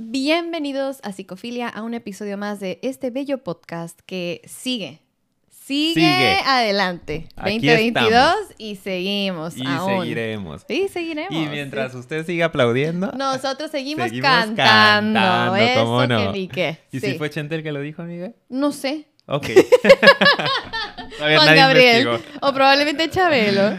Bienvenidos a Psicofilia, a un episodio más de este bello podcast que sigue. Sigue, Sigue. adelante. Aquí 2022 estamos. y seguimos Y aún. seguiremos. Sí, seguiremos. Y mientras sí. usted siga aplaudiendo. Nosotros seguimos, Seguimos cantando. cantando, Eso ¿cómo no? que ni qué. ¿Y Sí. si fue Chente el que lo dijo, amiga? No sé. Ok. Todavía Juan Gabriel. investigó. O probablemente Chabelo.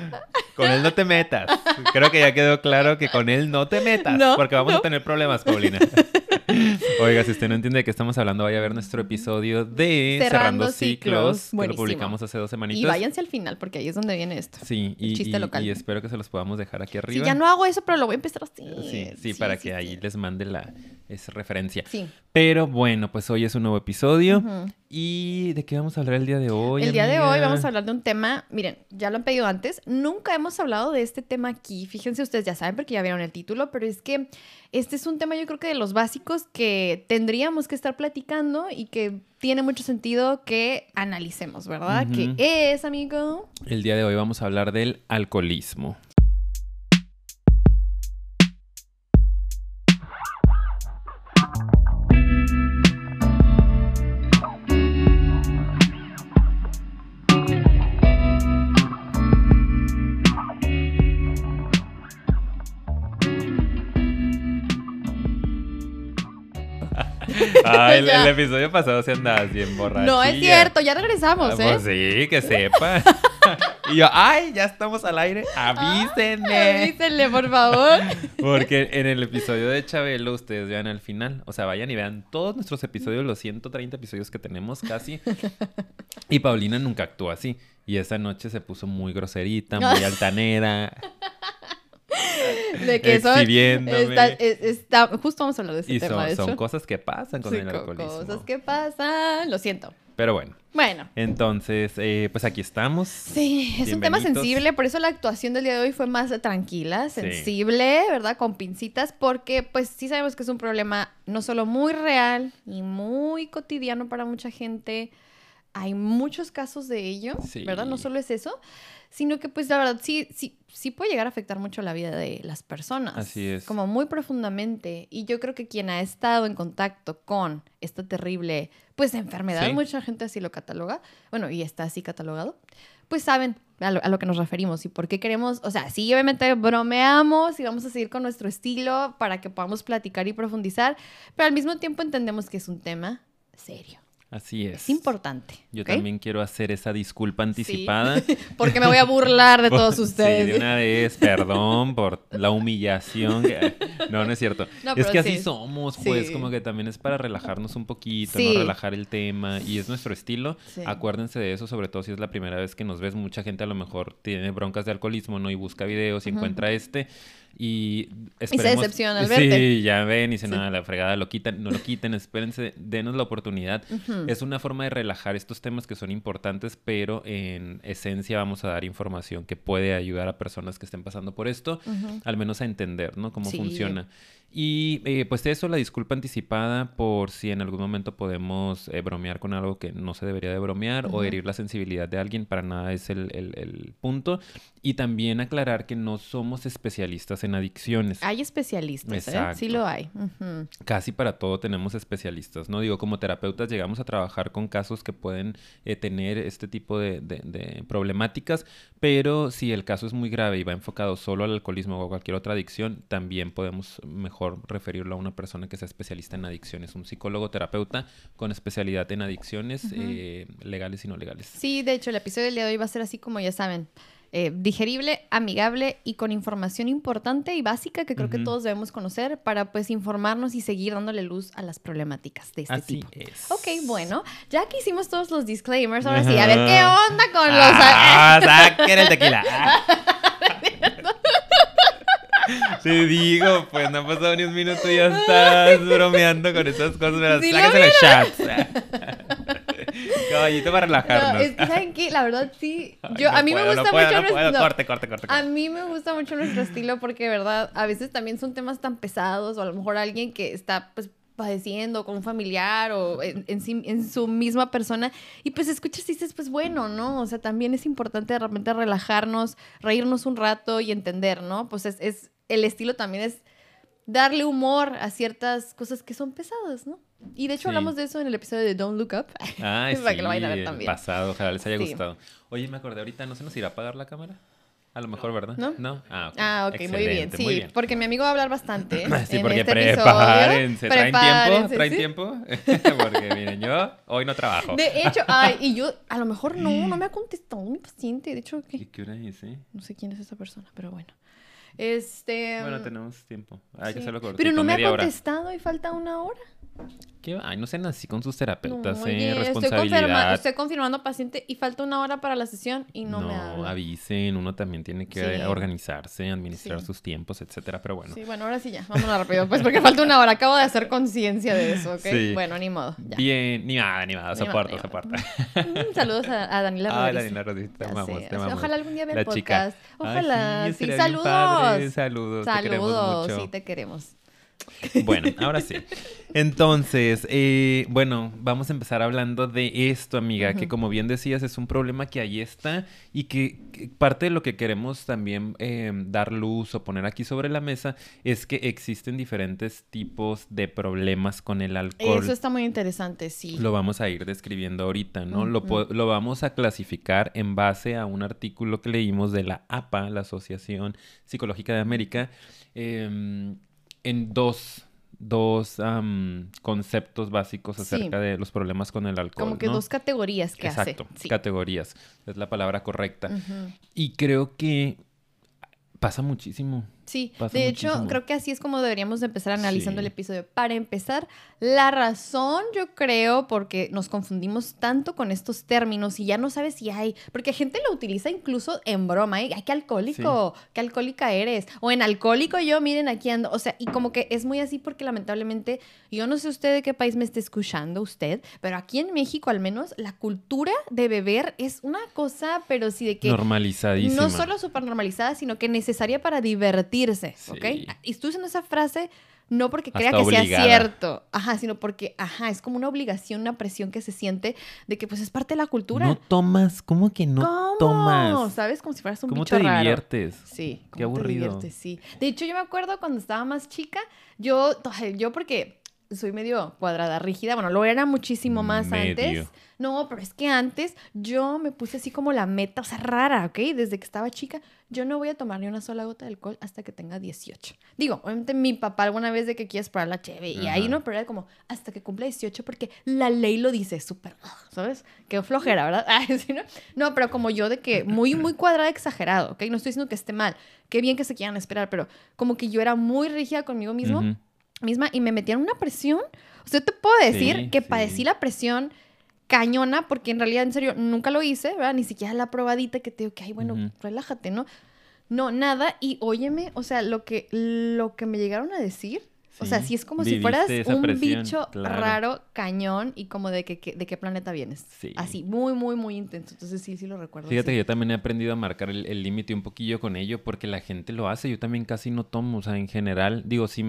Con él no te metas. Creo que ya quedó claro que con él no te metas. No, porque vamos no. a tener problemas, Paulina. Oiga, si usted no entiende de qué estamos hablando, vaya a ver nuestro episodio de Cerrando Cerrando, Ciclos. Que lo publicamos hace dos semanitas. Y váyanse al final porque ahí es donde viene esto. Sí, y, chiste y- local. y espero que se los podamos dejar aquí Sí, arriba. ya no hago eso, pero lo voy a empezar así. Sí, sí, para que ahí les mande la esa referencia. Sí. Pero bueno, pues hoy es un nuevo episodio. ¿Y de qué vamos a hablar el día de hoy? el día de hoy vamos a hablar de un tema, miren, ya lo han pedido antes, nunca hemos hablado de este tema aquí, fíjense ustedes ya saben porque ya vieron el título, pero es que este es un tema yo creo que de los básicos que tendríamos que estar platicando y que tiene mucho sentido que analicemos, ¿verdad? Ujú. ¿Qué es, amigo? El día de hoy vamos a hablar del alcoholismo. Ah, el, episodio pasado se andaba bien borracho. No es cierto, ya regresamos, ¿eh? Pues sí, que sepa. y yo, ay, ya estamos al aire. Avísenme. Avísenle, por favor. Porque en el episodio de Chabelo, ustedes vean al final. O sea, vayan y vean todos nuestros episodios, los 130 episodios que tenemos casi. Y Paulina nunca actúa así. Y esa noche se puso muy groserita, muy altanera. De que son, está, está- justo vamos a hablar de ese Y tema, de son, cosas que pasan con Sí, el co- alcoholismo. cosas que pasan, lo siento. Pero bueno, Bueno, entonces, eh, pues aquí estamos. Sí, es un tema sensible, por eso la actuación del día de hoy fue más tranquila, Sí. sensible, ¿verdad? Con pincitas, porque pues sí sabemos que es un problema no solo muy real y muy cotidiano para mucha gente, hay muchos casos de ello, Sí. ¿verdad? No solo es eso, sino que pues la verdad sí, sí, sí puede llegar a afectar mucho la vida de las personas. Así es. Como muy profundamente. Y yo creo que quien ha estado en contacto con esta terrible, pues, enfermedad, Sí. mucha gente así lo cataloga, bueno, y está así catalogado, pues saben a lo, a lo que nos referimos y por qué queremos, o sea, sí, obviamente bromeamos y vamos a seguir con nuestro estilo para que podamos platicar y profundizar, pero al mismo tiempo entendemos que es un tema serio. Así es. Es importante. Yo también quiero hacer esa disculpa anticipada. Porque me voy a burlar de todos Sí, ustedes. de una vez, perdón por la humillación. que- No, no es cierto. No, es que así sí. somos, pues, como que también es para relajarnos un poquito. Relajar el tema y es nuestro estilo. Acuérdense de eso, sobre todo si es la primera vez que nos ves. Mucha gente a lo mejor tiene broncas de alcoholismo, ¿no? Y busca videos y encuentra este. Y esperemos... decepciona al verte. Sí, ya ven y Sí. nada, la fregada, lo quitan, no lo quiten, espérense, denos la oportunidad. Es una forma de relajar estos temas que son importantes, pero en esencia vamos a dar información que puede ayudar a personas que estén pasando por esto, al menos a entender, ¿no? Cómo Sí. funciona. Y eh, pues eso, la disculpa anticipada por si en algún momento podemos eh, bromear con algo que no se debería de bromear o Ujú. herir la sensibilidad de alguien, para nada es el, el- el punto. Y también aclarar que no somos especialistas en adicciones. Hay especialistas, ¿eh? Exacto. Sí lo hay. Ujú. Casi para todo tenemos especialistas, ¿no? Digo, como terapeutas llegamos a trabajar con casos que pueden eh, tener este tipo de, de- de problemáticas, pero si el caso es muy grave y va enfocado solo al alcoholismo o a cualquier otra adicción, también podemos mejor referirlo a una persona que sea especialista en adicciones, un psicólogo terapeuta con especialidad en adicciones eh, legales y no legales. Sí, de hecho, el episodio del día de hoy va a ser así como ya saben. eh, digerible, amigable y con información importante y básica que creo que todos debemos conocer para pues informarnos y seguir dándole luz a las problemáticas de este Así tipo. es. Ok, bueno, ya que hicimos todos los disclaimers, ahora sí, a ver qué onda con los... ¡Ah! ¡Saquen el tequila! Te digo, pues no ha pasado ni un minuto y ya estás bromeando con esas cosas. Sí sáquense los shots. Caballito para No, relajarnos. es que, ¿saben qué? La verdad, sí. Ay, Yo, no a mí me gusta no puedo, mucho no nuestro- no. Corte, corte, corte. A mí me gusta mucho nuestro estilo porque, de verdad, a veces también son temas tan pesados o a lo mejor alguien que está, pues, padeciendo con un familiar o en, en sí- en su misma persona y pues escuchas y dices, pues bueno, ¿no? O sea, también es importante de repente relajarnos, reírnos un rato y entender, ¿no? Pues es, es el estilo también es darle humor a ciertas cosas que son pesadas, ¿no? Y de hecho Sí. hablamos de eso en el episodio de Don't Look Up. Ay, Para sí, que lo vayan a ver también. pasado, ojalá les haya Sí. gustado. Oye, me acordé ahorita, ¿no se nos irá a apagar la cámara? A lo mejor, ¿verdad? ¿No? Ah, ok. Ah, muy bien. Sí, muy bien. porque mi amigo va a hablar bastante. Sí, en porque este episodio. prepárense. ¿Traen tiempo? ¿Traen tiempo? porque miren, yo hoy no trabajo. De hecho, ay, y yo, a lo mejor no, no me ha contestado mi paciente. De hecho, ¿Y ¿qué? qué hora es, eh? No sé quién es esa persona, pero bueno. Este. Bueno, tenemos tiempo. Hay que sí. hacerlo cortito, Pero no me ha media hora. contestado y falta una hora. ¿Qué? Ay, no sean así con sus terapeutas, No, eh. oye, Responsabilidad. estoy confirmando paciente y falta una hora para la sesión y no, No, me habla. avisen, uno también tiene que Sí. organizarse, administrar Sí. sus tiempos, etcétera, pero bueno. Sí, bueno, ahora sí ya. Vámonos rápido, pues porque falta una hora. Acabo de hacer conciencia de eso, ¿ok? Sí. Bueno, ni modo. Ya. Bien, ni nada, ni nada, soporta, soporta. Mm, Saludos a, a Daniela Ay, Rodríguez. Daniela Rodríguez, te amamos, te amamos. Ojalá algún día vea el chica. podcast. Ay, Ojalá, sí, saludos. Saludos, te queremos Saludos, mucho. sí, te queremos. Bueno, ahora sí. Entonces, eh, bueno, vamos a empezar hablando de esto, amiga, que como bien decías, es un problema que ahí está y que, que parte de lo que queremos también eh, dar luz o poner aquí sobre la mesa es que existen diferentes tipos de problemas con el alcohol. Eso está muy interesante, sí. Lo vamos a ir describiendo ahorita, ¿no? lo, lo vamos a clasificar en base a un artículo que leímos de la APA, la Asociación Psicológica de América, em, en dos, dos am, conceptos básicos Sí. acerca de los problemas con el alcohol. Como que ¿no? dos categorías que Exacto, hace. Sí. categorías, es la palabra correcta. Y creo que pasa muchísimo. Sí, Pasa de hecho, muchísimo. creo que así es como deberíamos de empezar analizando Sí. el episodio. Para empezar, la razón, yo creo, porque nos confundimos tanto con estos términos y ya no sabes si hay, porque gente lo utiliza incluso en broma, ¿eh? Ay, qué alcohólico, qué alcohólica eres, o en alcohólico yo, miren, aquí ando, o sea, y como que es muy así porque lamentablemente, yo no sé usted de qué país me esté escuchando usted, pero aquí en México al menos, la cultura de beber es una cosa, pero sí de que... Normalizadísima. No solo súper normalizada, sino que necesaria para Sí. ¿ok? Y estoy usando esa frase no porque Hasta crea que sea cierto, ajá, sino porque, ajá, es como una obligación, una presión que se siente de que pues es parte de la cultura. No tomas, ¿cómo que no ¿Cómo? tomas? ¿Sabes? Como si fueras un ¿Cómo bicho te raro. diviertes? Sí, Qué ¿cómo te aburrido. diviertes? Sí. De hecho, yo me acuerdo cuando estaba más chica, yo, yo porque soy medio cuadrada, rígida, bueno, lo era muchísimo más Medio. antes. No, pero es que antes yo me puse así como la meta, o sea, rara, ¿ok? Desde que estaba chica, yo no voy a tomar ni una sola gota de alcohol hasta que tenga 18. Digo, obviamente mi papá alguna vez de que quieres parar la cheve, y ahí no, pero era como hasta que cumpla 18 porque la ley lo dice, súper, ¿sabes? Qué flojera, ¿verdad? Ay, sí, ¿no? no, pero como yo de que muy, muy cuadrada, exagerado, ¿ok? No estoy diciendo que esté mal, qué bien que se quieran esperar, pero como que yo era muy rígida conmigo mismo. Misma y me metían una presión. O sea, te puedo decir Sí, que sí. padecí la presión cañona porque en realidad, en serio, nunca lo hice, ¿verdad? Ni siquiera la probadita que te digo que, ay, bueno, relájate, ¿no? No, nada. Y óyeme, o sea, lo que, lo que me llegaron a decir, o sea, Sí. es como si fueras un presión, bicho claro. raro, cañón y como de que, que- de qué planeta vienes. Sí. Así, muy, muy, muy intenso. Entonces sí, sí lo recuerdo. Fíjate que yo también he aprendido a marcar el límite un poquillo con ello porque la gente lo hace. Yo también casi no tomo, o sea, en general, digo, sí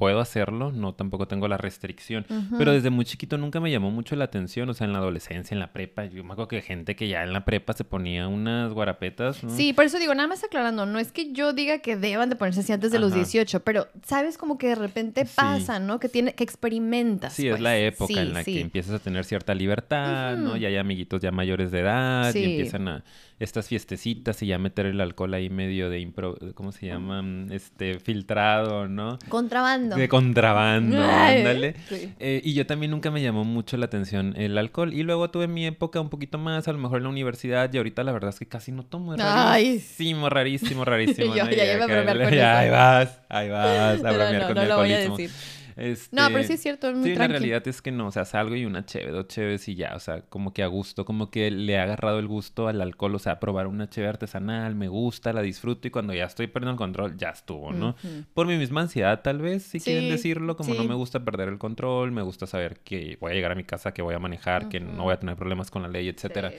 puedo hacerlo, no tampoco tengo la restricción, pero desde muy chiquito nunca me llamó mucho la atención, o sea, en la adolescencia, en la prepa, yo me acuerdo que gente que ya en la prepa se ponía unas guarapetas, ¿no? Sí, por eso digo, nada más aclarando, no es que yo diga que deban de ponerse así antes de los Ajá. 18, pero sabes como que de repente Sí. pasa, ¿no? Que tiene que experimentas. Sí, es pues. la época Sí, en la sí. que empiezas a tener cierta libertad, ¿no? Ya hay amiguitos ya mayores de edad y empiezan a estas fiestecitas y ya meter el alcohol ahí medio de impro, ¿cómo se llama? Este, filtrado, ¿no? Contrabando. De contrabando, ándale. sí. Eh, y yo también nunca me llamó mucho la atención el alcohol. Y luego tuve mi época un poquito más, a lo mejor en la universidad, y ahorita la verdad es que casi no tomo. Es Ay. rarísimo, rarísimo, rarísimo. Yo ¿no? ya Y iba a acá- bromear con ya, eso. ahí vas, ahí vas a bromear no, con no mi lo voy a alcoholismo. decir. Este, No, pero sí es cierto, es muy Sí, la realidad es que no, o sea, salgo y una cheve, dos cheves y ya, o sea, como que a gusto, como que le ha agarrado el gusto al alcohol, o sea, probar una cheve artesanal, me gusta, la disfruto y cuando ya estoy perdiendo el control, ya estuvo, ¿no? Por mi misma ansiedad, tal vez, si quieren decirlo, como no me gusta perder el control, me gusta saber que voy a llegar a mi casa, que voy a manejar, que no voy a tener problemas con la ley, etcétera. Sí.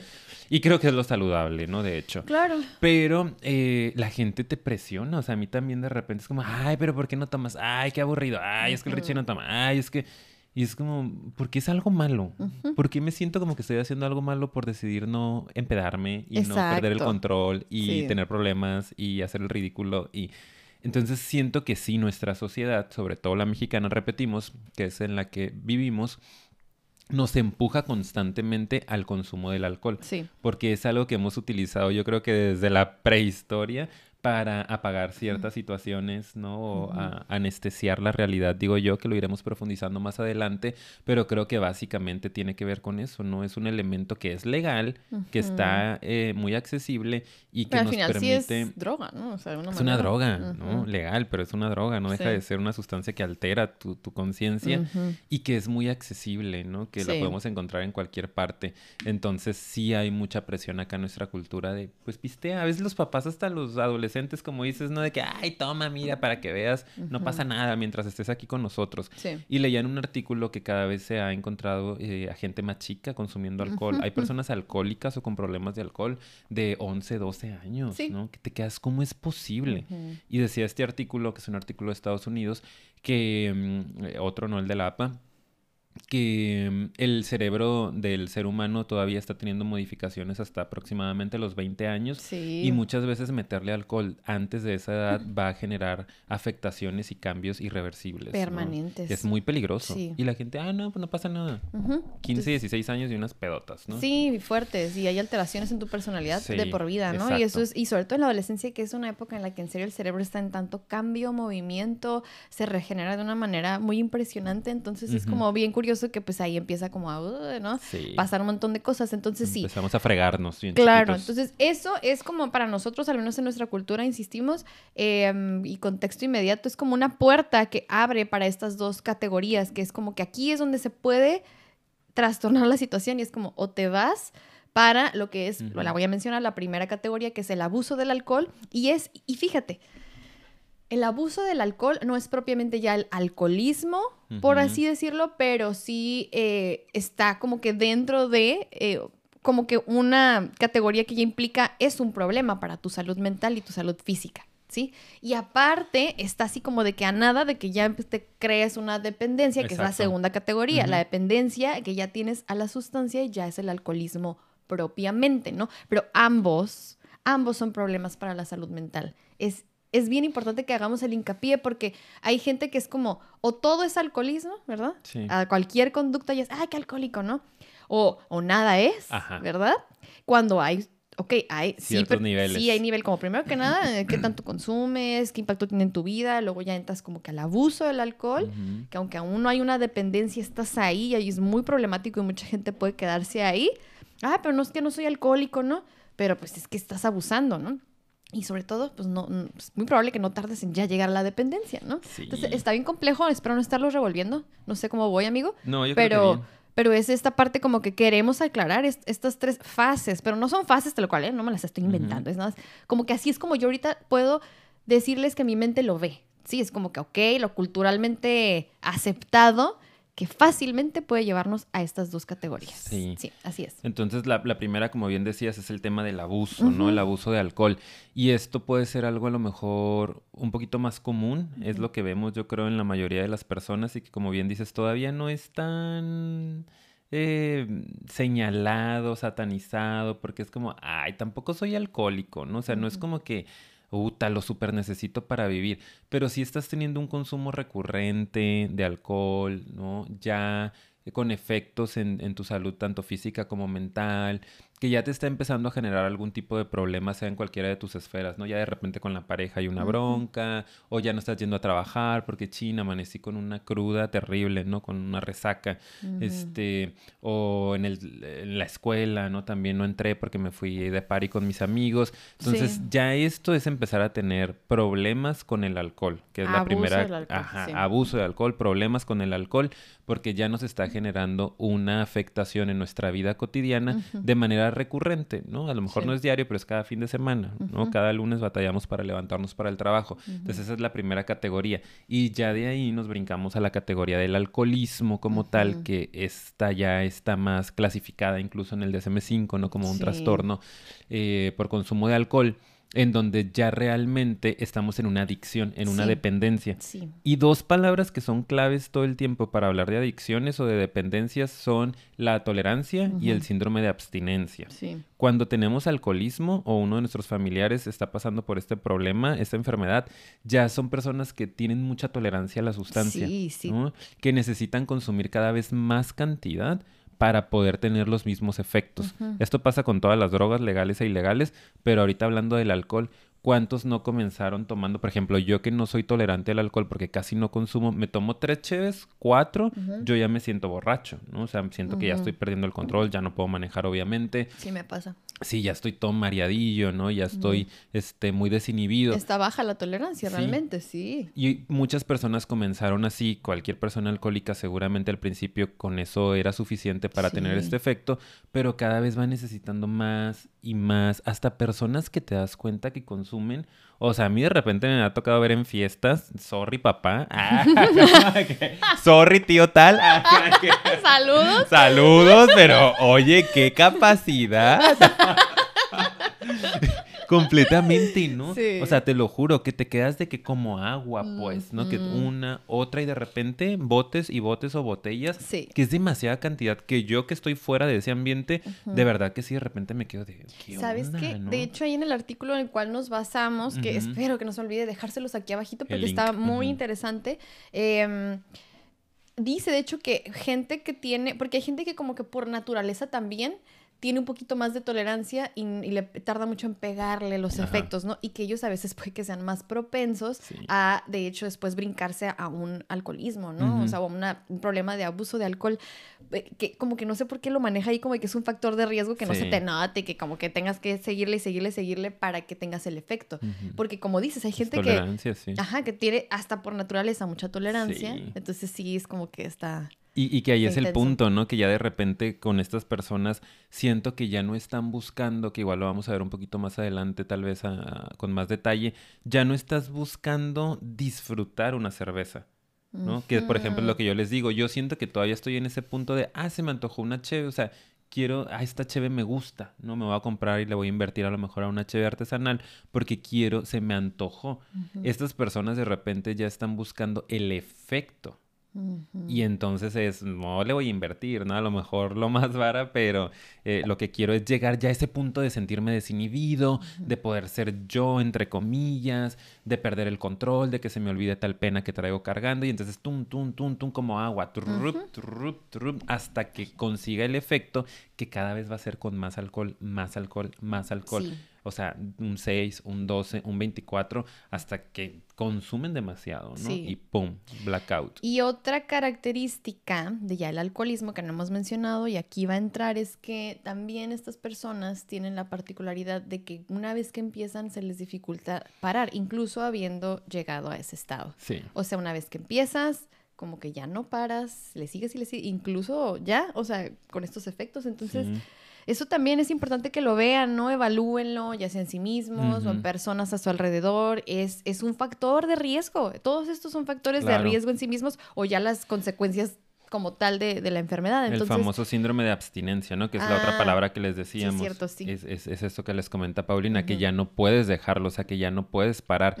Y creo que es lo saludable, ¿no? De hecho. Claro. Pero eh, la gente te presiona, o sea, a mí también de repente es como, ay, pero ¿por qué no tomas? Ay, qué aburrido, ay, es que el Richie no toma, ay, es que... Y es como, ¿por qué es algo malo? Ujú. ¿Por qué me siento como que estoy haciendo algo malo por decidir no empedarme y no perder el control y Sí. tener problemas y hacer el ridículo? Y Entonces siento que sí, nuestra sociedad, sobre todo la mexicana, repetimos, que es en la que vivimos, nos empuja constantemente al consumo del alcohol. Sí. Porque es algo que hemos utilizado yo creo que desde la prehistoria para apagar ciertas situaciones, ¿no? O a- anestesiar la realidad, digo yo, que lo iremos profundizando más adelante, pero creo que básicamente tiene que ver con eso, ¿no? Es un elemento que es legal, que está eh, muy accesible y que Pero al nos final permite... sí es droga, ¿no? O sea, una Es una droga, ¿no? Legal, pero es una droga, no deja Sí. de ser una sustancia que altera tu, tu conciencia y que es muy accesible, ¿no? Que la podemos encontrar en cualquier parte. Entonces sí hay mucha presión acá en nuestra cultura de, pues pistea. A veces los papás hasta los adolescentes, como dices, ¿no? De que, ay, toma, mira, para que veas, no pasa nada mientras estés aquí con nosotros. Sí. Y leía en un artículo que cada vez se ha encontrado eh, a gente más chica consumiendo alcohol. Hay personas alcohólicas o con problemas de alcohol de 11, 12 años, Sí. ¿no? Que te quedas, ¿cómo es posible? Y decía este artículo, que es un artículo de Estados Unidos, que mm, otro, no el de la APA, que mm, el cerebro del ser humano todavía está teniendo modificaciones hasta aproximadamente los 20 años. Sí. Y muchas veces meterle alcohol antes de esa edad va a generar afectaciones y cambios irreversibles. ¿no? Permanentes. Que es muy peligroso. Sí. Y la gente, ah, no, pues no pasa nada. Ujú. 15, 16 años y unas pedotas, ¿no? Sí, fuertes. Y hay alteraciones en tu personalidad Sí, de por vida, ¿no? Y eso exacto. es, y sobre todo en la adolescencia, que es una época en la que en serio el cerebro está en tanto cambio, movimiento, se regenera de una manera muy impresionante. Entonces es Ujú. como bien curioso que pues ahí empieza como a, uh, ¿no? Sí. Pasar un montón de cosas. Entonces sí. Empezamos a fregarnos. bien Claro, chiquitos. entonces eso es como para nosotros, al menos en nuestra cultura, insistimos, eh, y contexto inmediato, es como una puerta que abre para estas dos categorías, que es como que aquí es donde se puede trastornar la situación y es como o te vas para lo que es, Ujú. la voy a mencionar, la primera categoría, que es el abuso del alcohol, y es, y fíjate, el abuso del alcohol no es propiamente ya el alcoholismo, por así decirlo, pero sí eh, está como que dentro de eh, como que una categoría que ya implica es un problema para tu salud mental y tu salud física. ¿Sí? Y aparte está así como de que a nada de que ya te crees una dependencia, que es la segunda categoría. La dependencia que ya tienes a la sustancia ya es el alcoholismo propiamente, ¿no? Pero ambos, ambos son problemas para la salud mental. Es, es bien importante que hagamos el hincapié porque hay gente que es como, o todo es alcoholismo, ¿verdad? Sí. A cualquier conducta ya es, ay, qué alcohólico, ¿no? O, o nada es, Ajá. ¿verdad? Cuando hay, ok, hay Ciertos niveles. Sí, hay nivel como primero que nada, eh, qué tanto consumes, qué impacto tiene en tu vida, luego ya entras como que al abuso del alcohol que aunque aún no hay una dependencia, estás ahí y ahí es muy problemático y mucha gente puede quedarse ahí. Ah, pero no es que no soy alcohólico, ¿no? Pero pues es que estás abusando, ¿no? Y sobre todo, pues no, es muy probable que no tardes en ya llegar a la dependencia, ¿no? Sí. Entonces está bien complejo, espero no estarlo revolviendo. No sé cómo voy, amigo. No, yo creo que Pero, bien. pero es esta parte como que queremos aclarar est- estas tres fases, pero no son fases tal cual, ¿eh? No me las estoy inventando. Es nada más como que así es como yo ahorita puedo decirles que mi mente lo ve. Sí, es como que, ok, lo culturalmente aceptado, que fácilmente puede llevarnos a estas dos categorías. Sí. Sí, así es. Entonces, la, la primera, como bien decías, es el tema del abuso, ¿no? El abuso de alcohol. Y esto puede ser algo a lo mejor un poquito más común. Es lo que vemos, yo creo, en la mayoría de las personas y que, como bien dices, todavía no es tan eh, señalado, satanizado, porque es como, ay, tampoco soy alcohólico, ¿no? O sea, no es como que, Uta, lo super necesito para vivir. Pero si estás teniendo un consumo recurrente de alcohol, ¿no? Ya eh, con efectos en, en tu salud, tanto física como mental, que ya te está empezando a generar algún tipo de problema, sea en cualquiera de tus esferas, ¿no? Ya de repente con la pareja hay una bronca, o ya no estás yendo a trabajar porque, china, amanecí con una cruda terrible, ¿no? Con una resaca, este, o en, el, en la escuela, ¿no? También no entré porque me fui de party con mis amigos. Entonces, Sí. ya esto es empezar a tener problemas con el alcohol, que es la Abuso primera, alcohol, ajá, sí. abuso de alcohol, problemas con el alcohol, porque ya nos está generando una afectación en nuestra vida cotidiana de manera recurrente, ¿no? A lo mejor Sí. no es diario, pero es cada fin de semana, ¿no? Cada lunes batallamos para levantarnos para el trabajo. Entonces esa es la primera categoría. Y ya de ahí nos brincamos a la categoría del alcoholismo como tal, que esta ya está más clasificada incluso en el DSM-5, ¿no? Como un Sí. trastorno eh, por consumo de alcohol. En donde ya realmente estamos en una adicción, en una Sí. dependencia. Sí. Y dos palabras que son claves todo el tiempo para hablar de adicciones o de dependencias son la tolerancia y el síndrome de abstinencia. Sí. Cuando tenemos alcoholismo o uno de nuestros familiares está pasando por este problema, esta enfermedad, ya son personas que tienen mucha tolerancia a la sustancia, Sí, sí. ¿no? que necesitan consumir cada vez más cantidad para poder tener los mismos efectos. Esto pasa con todas las drogas legales e ilegales, pero ahorita hablando del alcohol, ¿cuántos no comenzaron tomando? Por ejemplo, yo que no soy tolerante al alcohol porque casi no consumo, me tomo tres cheves, cuatro, yo ya me siento borracho, ¿no? O sea, siento que ya estoy perdiendo el control, ya no puedo manejar obviamente. Sí me pasa. Sí, ya estoy todo mareadillo, ¿no? Ya estoy este, muy desinhibido. Está baja la tolerancia, Sí. realmente, sí. Y muchas personas comenzaron así, cualquier persona alcohólica seguramente al principio con eso era suficiente para tener este efecto, pero cada vez va necesitando más y más, hasta personas que te das cuenta que consumen. O sea, a mí de repente me ha tocado ver en fiestas, sorry papá, Ah, sorry tío tal, Ah, Saludos. Saludos, pero oye, qué capacidad. Completamente, ¿no? Sí. O sea, te lo juro, que te quedas de que como agua, pues, ¿no? Que una, otra y de repente botes y botes o botellas, Sí. que es demasiada cantidad que yo que estoy fuera de ese ambiente, de verdad que sí, de repente me quedo de, ¿qué ¿Sabes onda, qué? no? De hecho, ahí en el artículo en el cual nos basamos, que espero que no se olvide dejárselos aquí abajito porque está muy interesante. em, dice, de hecho, que gente que tiene, porque hay gente que como que por naturaleza también tiene un poquito más de tolerancia y, y le tarda mucho en pegarle los Ajá. efectos, ¿no? Y que ellos a veces puede que sean más propensos Sí. a, de hecho, después brincarse a un alcoholismo, ¿no? O sea, o una- un problema de abuso de alcohol, eh, que como que no sé por qué lo maneja ahí como que es un factor de riesgo que no se te note, que como que tengas que seguirle y seguirle, seguirle para que tengas el efecto. Porque como dices, hay gente que, sí. ajá, que tiene hasta por naturaleza mucha tolerancia, entonces sí es como que está... Y, y que ahí es el punto, ¿no? Que ya de repente con estas personas siento que ya no están buscando, que igual lo vamos a ver un poquito más adelante, tal vez a- con más detalle, ya no estás buscando disfrutar una cerveza, ¿no? Que por ejemplo es lo que yo les digo, yo siento que todavía estoy en ese punto de, ah, se me antojó una cheve, o sea, quiero, ah, esta cheve me gusta, ¿no? Me voy a comprar y le voy a invertir a lo mejor a una cheve artesanal porque quiero, se me antojó. Estas personas de repente ya están buscando el efecto. Y entonces es, no le voy a invertir, ¿no? A lo mejor lo más vara, pero eh, lo que quiero es llegar ya a ese punto de sentirme desinhibido, de poder ser yo, entre comillas, de perder el control, de que se me olvide tal pena que traigo cargando. Y entonces, tum, tum, tum, tum, como agua, hasta que consiga el efecto que cada vez va a ser con más alcohol, más alcohol, más alcohol. Sí. O sea, un 6, un 12, un 24, hasta que consumen demasiado, ¿no? Sí. Y pum, blackout. Y otra característica de ya el alcoholismo que no hemos mencionado y aquí va a entrar es que también estas personas tienen la particularidad de que una vez que empiezan se les dificulta parar, incluso habiendo llegado a ese estado. Sí. O sea, una vez que empiezas, como que ya no paras, le sigues y le sigues, incluso ya, o sea, con estos efectos. Entonces, sí. Eso también es importante que lo vean, ¿no? Evalúenlo, ya sea en sí mismos o en personas a su alrededor. Es, es un factor de riesgo. Todos estos son factores Claro. de riesgo en sí mismos o ya las consecuencias como tal de, de la enfermedad. el famoso síndrome de abstinencia, ¿no? Que es la otra Ah, palabra que les decíamos. cierto, sí. Es, es, es esto que les comenta Paulina, que ya no puedes dejarlo, o sea, que ya no puedes parar.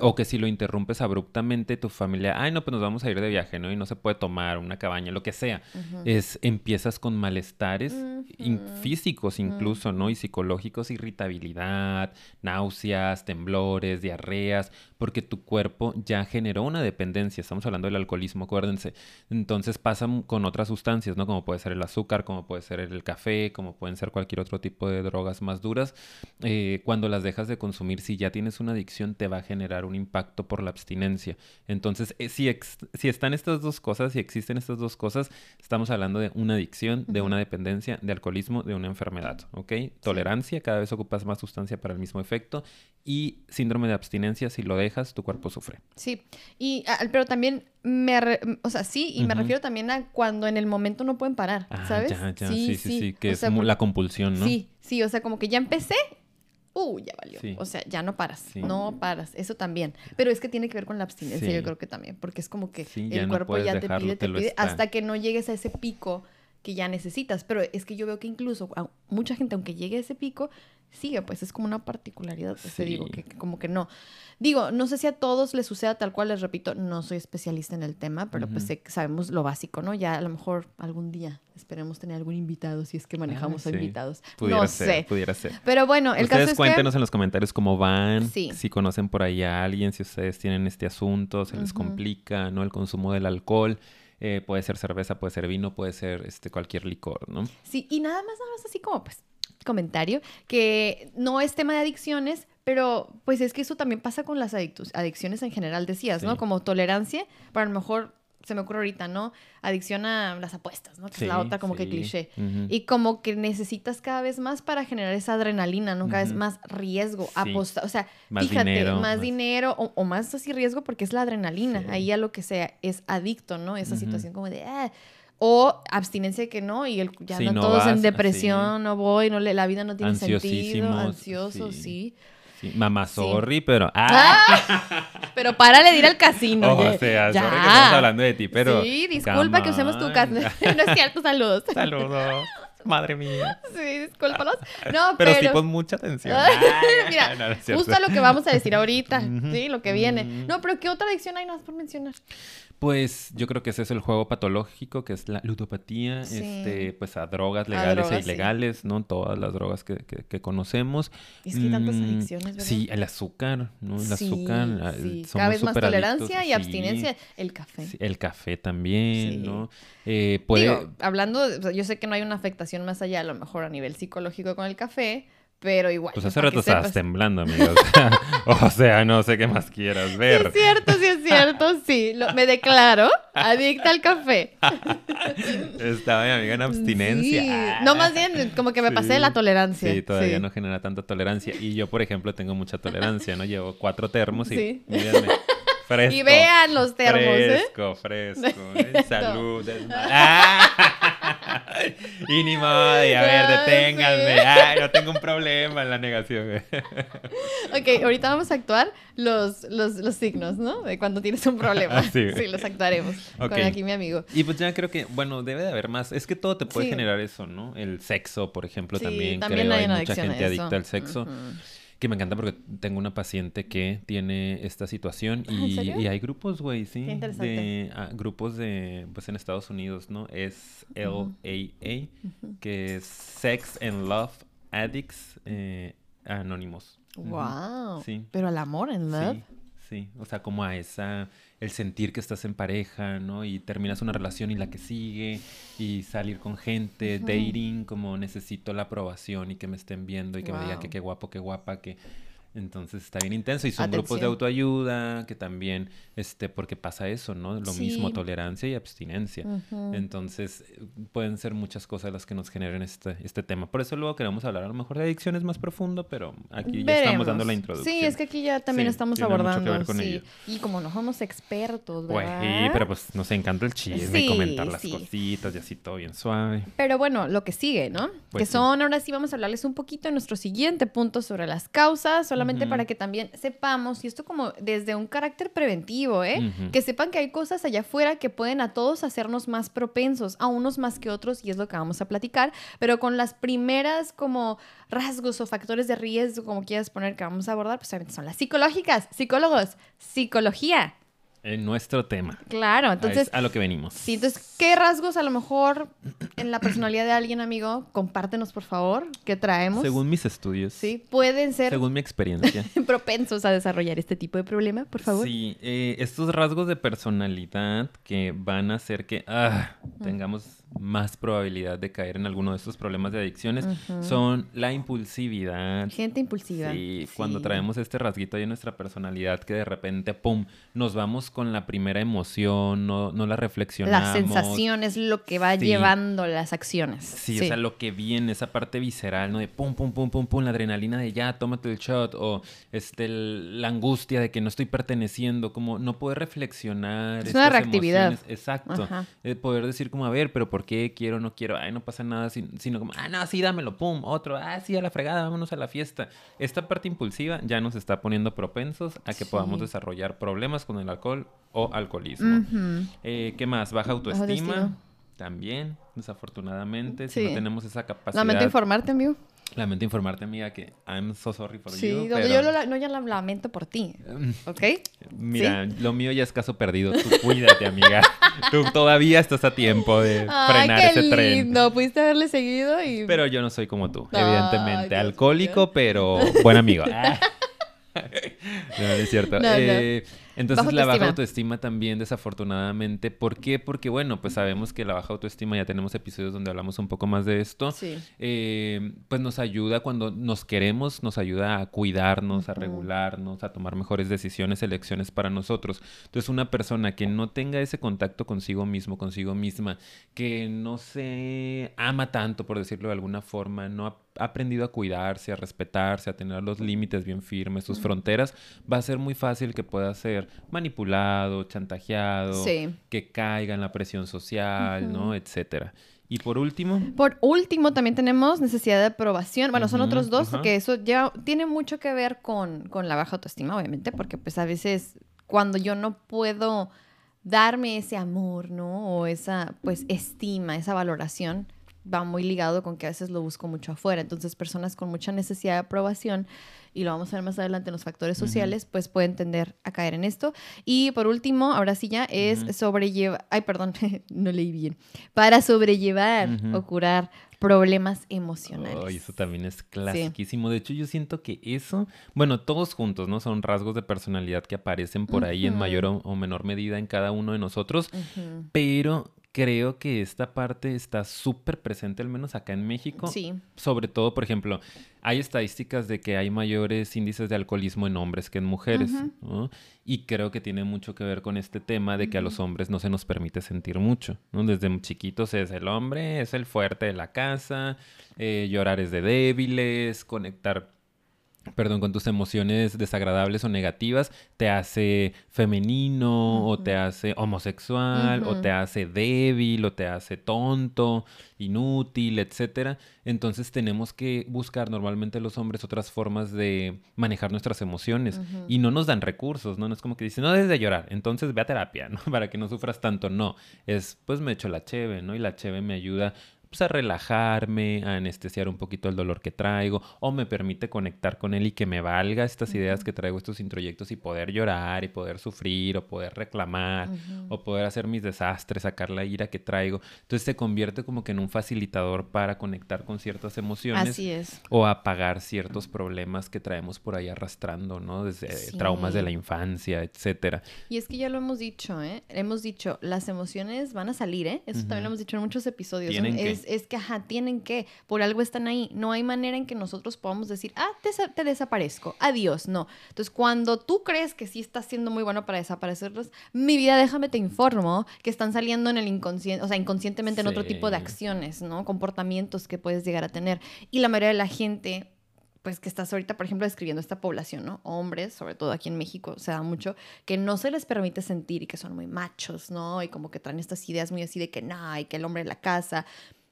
O que si lo interrumpes abruptamente, tu familia, ay, no, pues nos vamos a ir de viaje, ¿no? Y no se puede tomar una cabaña, lo que sea. Es, empiezas con malestares in- físicos incluso, ¿no? Y psicológicos, irritabilidad, náuseas, temblores, diarreas, porque tu cuerpo ya generó una dependencia. Estamos hablando del alcoholismo, acuérdense. Entonces pasa m- con otras sustancias, ¿no? Como puede ser el azúcar, como puede ser el café, como pueden ser cualquier otro tipo de drogas más duras. Eh, cuando las dejas de consumir, si ya tienes una adicción, te va a generar un impacto por la abstinencia. Entonces, eh, si, ex- si están estas dos cosas, si existen estas dos cosas, estamos hablando de una adicción, de una dependencia, de alcoholismo, de una enfermedad, ¿ok? Tolerancia, cada vez ocupas más sustancia para el mismo efecto. Y síndrome de abstinencia, si lo dejas, tu cuerpo sufre. Sí, y, ah, pero también me, re- o sea, sí, y me refiero también a cuando en el momento no pueden parar, Ah, ¿sabes? ya, ya, sí, sí, sí, que O es sea, la compulsión, ¿no? Sí, sí, o sea, como que ya empecé, uh, ya valió. Sí. O sea, ya no paras, Sí. no paras, eso también. Pero es que tiene que ver con la abstinencia, Sí. yo creo que también, porque es como que Sí, el cuerpo ya te pide, te pide, está. hasta que no llegues a ese pico que ya necesitas. Pero es que yo veo que incluso a mucha gente, aunque llegue a ese pico, sigue, pues es como una particularidad, pues te digo, que, que como que no. Digo, no sé si a todos les suceda tal cual, les repito, no soy especialista en el tema, pero pues sabemos lo básico, ¿no? Ya a lo mejor algún día esperemos tener algún invitado, si es que manejamos Ah, a sí. invitados. Pudiera no ser, sé. pudiera ser. Pero bueno, el ustedes caso es cuéntenos en los comentarios cómo van, Sí. si conocen por ahí a alguien, si ustedes tienen este asunto, se les complica, ¿no? El consumo del alcohol. eh, puede ser cerveza, puede ser vino, puede ser este cualquier licor, ¿no? sí, y nada más, nada más así como, pues, comentario, que no es tema de adicciones, pero pues es que eso también pasa con las adicciones en general, decías, ¿no? Como tolerancia, para a lo mejor se me ocurre ahorita, ¿no? Adicción a las apuestas, ¿no? Que es la otra como que cliché. Y como que necesitas cada vez más para generar esa adrenalina, ¿no? Cada vez más riesgo, apostar, o sea, Más fíjate, dinero, más, más- dinero o, o más así riesgo porque es la adrenalina, ahí a lo que sea, es adicto, ¿no? Esa situación como de, ah, o abstinencia que no, y el, ya Sí, andan no todos en depresión, no voy, no le, la vida no tiene sentido, Ansiosísimos, ansioso, sí. sí. Sí, Mamá, sorry, pero... ¡Ah! Pero párale de ir al casino. o oye, sea, ya. sorry que estamos hablando de ti, pero... Sí, disculpa que usemos tu casa. no es cierto, saludos. Saludos. Madre mía. Sí, discúlpalos. No, Pero, pero... sí pon mucha atención. Mira, no, justo lo que vamos a decir ahorita, sí, lo que viene. No, pero ¿qué otra adicción hay? No, por mencionar. Pues yo creo que ese es el juego patológico, que es la ludopatía, Sí. este, pues a drogas legales drogas, e sí. ilegales, ¿no? Todas las drogas que, que- que conocemos. Y es que hay tantas Mm, adicciones, ¿verdad? Sí, el azúcar, ¿no? El Sí, azúcar. ah, sí. somos Cada vez más adictos, tolerancia y abstinencia. El café. el café también. ¿no? Eh, puede... Digo, hablando, yo sé que no hay una afectación más allá, a lo mejor a nivel psicológico con el café, pero igual. Pues hace rato estabas temblando, amigo. O sea, o sea, no sé qué más quieras Sí ver. es cierto, sí es cierto, sí. Lo- me declaro adicta al café. Estaba mi amiga en abstinencia. Sí. No, más bien como que me pasé de la Sí. tolerancia. Sí, todavía Sí. no genera tanta tolerancia. Y yo, por ejemplo, tengo mucha tolerancia, ¿no? Llevo cuatro termos y Sí. Fresco. Y vean los termos, ¿eh? Fresco, fresco. ¿eh? Salud. es- ¡Ah! Y ni modo, y a ver, deténganme. sí. Ay, no tengo un problema en la negación. Ok, ahorita vamos a actuar los, los, los signos, ¿no? De cuando tienes un problema. Ah, sí. Sí, los actuaremos. Con aquí mi amigo. Y pues ya creo que, bueno, debe de haber más. Es que todo te puede Sí. generar eso, ¿no? El sexo, por ejemplo, también, también creo. hay Hay, mucha gente adicta al sexo. Ujú. Que me encanta porque tengo una paciente que tiene esta situación Ah, ¿en y, hay grupos, güey, sí. Qué interesante. De, ah, grupos de, pues en Estados Unidos, ¿no? Es LAA, que es Sex and Love Addicts eh, Anónimos. Wow. Sí. Pero al amor en love. Sí, sí, o sea, como a esa, el sentir que estás en pareja, ¿no? Y terminas una relación y la que sigue, y salir con gente, dating, como necesito la aprobación y que me estén viendo y que me digan que qué guapo, qué guapa, que... Entonces está bien intenso y son grupos de autoayuda que también, este, porque pasa eso, ¿no? Lo mismo, tolerancia y abstinencia. Entonces, pueden ser muchas cosas las que nos generen este, este tema. Por eso luego queremos hablar a lo mejor de adicciones más profundo, pero aquí ya estamos dando la introducción. Sí, es que aquí ya también Sí, estamos tiene mucho que abordando. ver con sí. ello. Y como no somos expertos, ¿verdad? pero pues nos encanta el chisme y comentar las cositas y así todo bien suave. Pero bueno, lo que sigue, ¿no? Pues que son, ahora sí vamos a hablarles un poquito de nuestro siguiente punto sobre las causas, solamente Ujú. para que también sepamos, y esto como desde un carácter preventivo, ¿eh? Que sepan que hay cosas allá afuera que pueden a todos hacernos más propensos, a unos más que otros, y es lo que vamos a platicar, pero con las primeras como rasgos o factores de riesgo, como quieras poner, que vamos a abordar, pues obviamente son las psicológicas, psicólogos, psicología, En nuestro tema. claro, Entonces, a lo que venimos. Sí, entonces, ¿qué rasgos a lo mejor en la personalidad de alguien, amigo? Compártenos, por favor, ¿qué traemos? Según mis estudios, Sí, pueden ser según mi experiencia. propensos a desarrollar este tipo de problema, por favor. Sí, eh, estos rasgos de personalidad que van a hacer que ah, tengamos más probabilidad de caer en alguno de estos problemas de adicciones son la impulsividad. Gente impulsiva. Sí, cuando Sí. traemos este rasguito ahí en nuestra personalidad que de repente, ¡pum!, nos vamos con la primera emoción, no, no la reflexionamos. La sensación es lo que va Sí. llevando las acciones. Sí, o sea, lo que viene, esa parte visceral, ¿no? De pum, pum, pum, pum, pum, la adrenalina de ya, tómate el shot, o este, el- la angustia de que no estoy perteneciendo, como no poder reflexionar. Es una reactividad. emociones. Exacto. Eh, poder decir como, a ver, pero ¿por qué quiero, no quiero? Ay, no pasa nada, sin- sino como, ah, no, sí, dámelo, pum, otro, ah, sí, a la fregada, vámonos a la fiesta. Esta parte impulsiva ya nos está poniendo propensos a que Sí. podamos desarrollar problemas con el alcohol o alcoholismo. Eh, ¿Qué más? Baja autoestima. También, desafortunadamente, Sí. si no tenemos esa capacidad. Lamento informarte, amigo. Lamento informarte, amiga, que I'm so sorry for Sí, you. no, pero- yo lo- no, ya la lamento por ti, ¿ok? Mira, lo mío ya es caso perdido. Tú cuídate, amiga. Tú todavía estás a tiempo de Ay, frenar qué ese tren. lindo, pudiste haberle seguido y... Pero yo no soy como tú, Ay, evidentemente. Alcohólico, pero buen amigo. No, no es cierto. No, no. Entonces Baja la baja autoestima. también, desafortunadamente. ¿Por qué? Porque, bueno, pues sabemos que la baja autoestima, ya tenemos episodios donde hablamos un poco más de esto. Sí. eh, pues nos ayuda cuando nos queremos, nos ayuda a cuidarnos, a regularnos, a tomar mejores decisiones, elecciones para nosotros. Entonces, una persona que no tenga ese contacto consigo mismo, consigo misma, que no se ama tanto, por decirlo de alguna forma, no aprendido a cuidarse, a respetarse, a tener los límites bien firmes, sus fronteras, va a ser muy fácil que pueda ser manipulado, chantajeado, Sí. que caiga en la presión social, Ujú. ¿no? Etcétera. Y por último, Por último, también tenemos necesidad de aprobación. Bueno, son otros dos, porque eso ya tiene mucho que ver con, con la baja autoestima, obviamente, porque pues a veces cuando yo no puedo darme ese amor, ¿no? O esa, pues, estima, esa valoración, va muy ligado con que a veces lo busco mucho afuera. Entonces, personas con mucha necesidad de aprobación, y lo vamos a ver más adelante en los factores sociales, pues pueden tender a caer en esto. Y por último, ahora sí ya, es sobrellevar, ay, perdón, no leí bien, para sobrellevar o curar problemas emocionales. Ay, eso también es clasiquísimo. De hecho, yo siento que eso, bueno, todos juntos, ¿no? Son rasgos de personalidad que aparecen por ahí en mayor o, o menor medida en cada uno de nosotros, pero creo que esta parte está súper presente, al menos acá en México. Sí. Sobre todo, por ejemplo, hay estadísticas de que hay mayores índices de alcoholismo en hombres que en mujeres. Y creo que tiene mucho que ver con este tema de que a los hombres no se nos permite sentir mucho, ¿no? Desde chiquitos es el hombre, es el fuerte de la casa, eh, llorar es de débiles, conectar perdón, con tus emociones desagradables o negativas, te hace femenino o te hace homosexual o te hace débil o te hace tonto, inútil, etcétera. Entonces tenemos que buscar normalmente los hombres otras formas de manejar nuestras emociones y no nos dan recursos, ¿no? No es como que dicen, no debes de llorar, entonces ve a terapia, ¿no? Para que no sufras tanto, no. Es, pues me echo la cheve, ¿no? Y la cheve me ayuda pues, a relajarme, a anestesiar un poquito el dolor que traigo, o me permite conectar con él y que me valga estas ideas que traigo, estos introyectos, y poder llorar, y poder sufrir, o poder reclamar, o poder hacer mis desastres, sacar la ira que traigo. Entonces se convierte como que en un facilitador para conectar con ciertas emociones Así es. o apagar ciertos problemas que traemos por ahí arrastrando, ¿no? Desde Sí. traumas de la infancia, etcétera. Y es que ya lo hemos dicho, ¿eh? Hemos dicho, las emociones van a salir, ¿eh? Eso también lo hemos dicho en muchos episodios. Tienen que. Es, es que, ajá, tienen que. Por algo están ahí. No hay manera en que nosotros podamos decir, ah, te, te desaparezco. Adiós. No. Entonces, cuando tú crees que sí estás siendo muy bueno para desaparecerlos, mi vida, déjame te informo que están saliendo en el inconsciente, o sea, inconscientemente en otro tipo de Sí. acciones, ¿no? Comportamientos que puedes llegar a tener. Y la mayoría de la gente pues que estás ahorita, por ejemplo, describiendo esta población, ¿no? Hombres, sobre todo aquí en México, se da mucho, que no se les permite sentir y que son muy machos, ¿no? Y como que traen estas ideas muy así de que no, y que el hombre de la casa.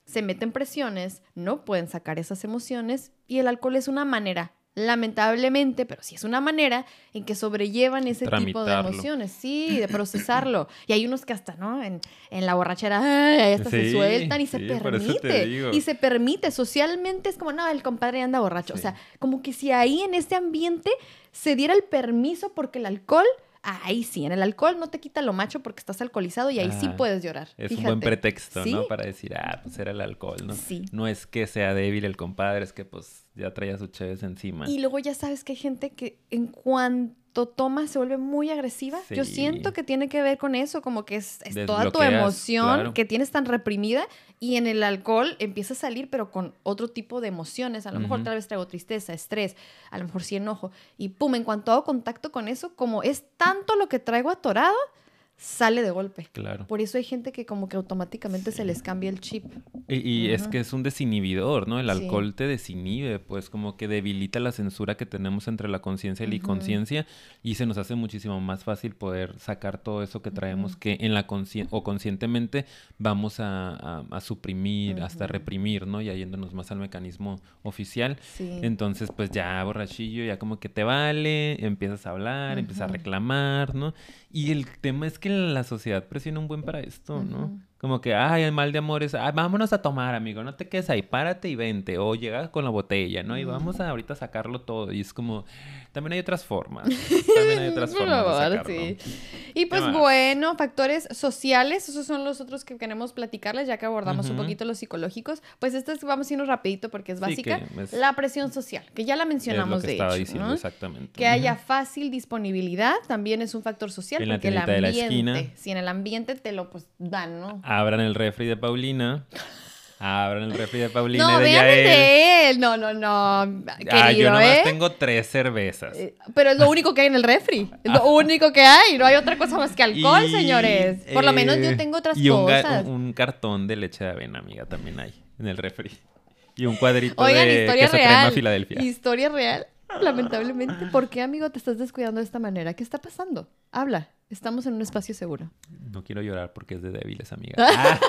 Se meten presiones, no pueden sacar esas emociones y el alcohol es una manera, lamentablemente, pero sí es una manera en que sobrellevan ese tipo de emociones, sí, de procesarlo. Y hay unos que hasta, ¿no? En, en la borrachera, ay, hasta se sueltan y se sí, permite. Y se permite. Socialmente es como, no, el compadre anda borracho. O sea, como que si ahí en este ambiente se diera el permiso porque el alcohol, ahí sí, en el alcohol no te quita lo macho porque estás alcoholizado y ahí sí Ah, puedes llorar. Es un buen pretexto, ¿Sí? ¿no? Para decir, ah, pues era el alcohol, ¿no? Sí. No es que sea débil el compadre, es que pues ya traía sus cheves encima. Y luego ya sabes que hay gente que en cuanto toma se vuelve muy agresiva. Yo siento que tiene que ver con eso, como que es, es toda tu emoción claro. que tienes tan reprimida y en el alcohol empieza a salir pero con otro tipo de emociones. A lo mejor tal vez traigo tristeza, estrés, a lo mejor sí enojo. Y pum, en cuanto hago contacto con eso, como es tanto lo que traigo atorado, sale de golpe. Claro. Por eso hay gente que como que automáticamente se les cambia el chip. Y, y es que es un desinhibidor, ¿no? El Sí. alcohol te desinhibe, pues como que debilita la censura que tenemos entre la conciencia y la inconsciencia y se nos hace muchísimo más fácil poder sacar todo eso que traemos que en la conscien- o conscientemente vamos a, a- a suprimir, hasta reprimir, ¿no? Ya yéndonos más al mecanismo oficial. Sí. Entonces, pues ya borrachillo, ya como que te vale, empiezas a hablar, empiezas a reclamar, ¿no? Y el tema es que la sociedad presiona un buen para esto, ¿no? Como que, ay, el mal de amores, ay, vámonos a tomar, amigo, no te quedes ahí, párate y vente. O llega con la botella, ¿no? Y vamos a ahorita sacarlo todo. Y es como, también hay otras formas. También hay otras formas de favor, sacarlo. sí. Y pues bueno, factores sociales, esos son los otros que queremos platicarles, ya que abordamos un poquito los psicológicos. Pues esto es, vamos a irnos rapidito porque es Sí, básica. que es- La presión social, que ya la Es lo mencionamos que de estaba hecho, diciendo, ¿no? exactamente. Que haya fácil disponibilidad también es un factor social En la porque el de la ambiente, esquina. si en el ambiente te lo pues dan, ¿no? Abran el refri de Paulina. Abran el refri de Paulina No, de vean el de él. No, no, no. Querido, Ah, yo nomás ¿eh? tengo tres cervezas. Eh, Pero es lo único que hay en el refri. Es lo único que hay. No hay otra cosa más que alcohol, Ah. Y, señores. Por lo menos yo eh, tengo otras y un, ga- cosas. un- un cartón de leche de avena, amiga, también hay en el refri. Y un cuadrito Oigan, de historia queso crema real. Filadelfia. Historia real. Lamentablemente. ¿Por qué, amigo, te estás descuidando de esta manera? ¿Qué está pasando? Habla. Estamos en un espacio seguro. No quiero llorar porque es de débiles, amiga.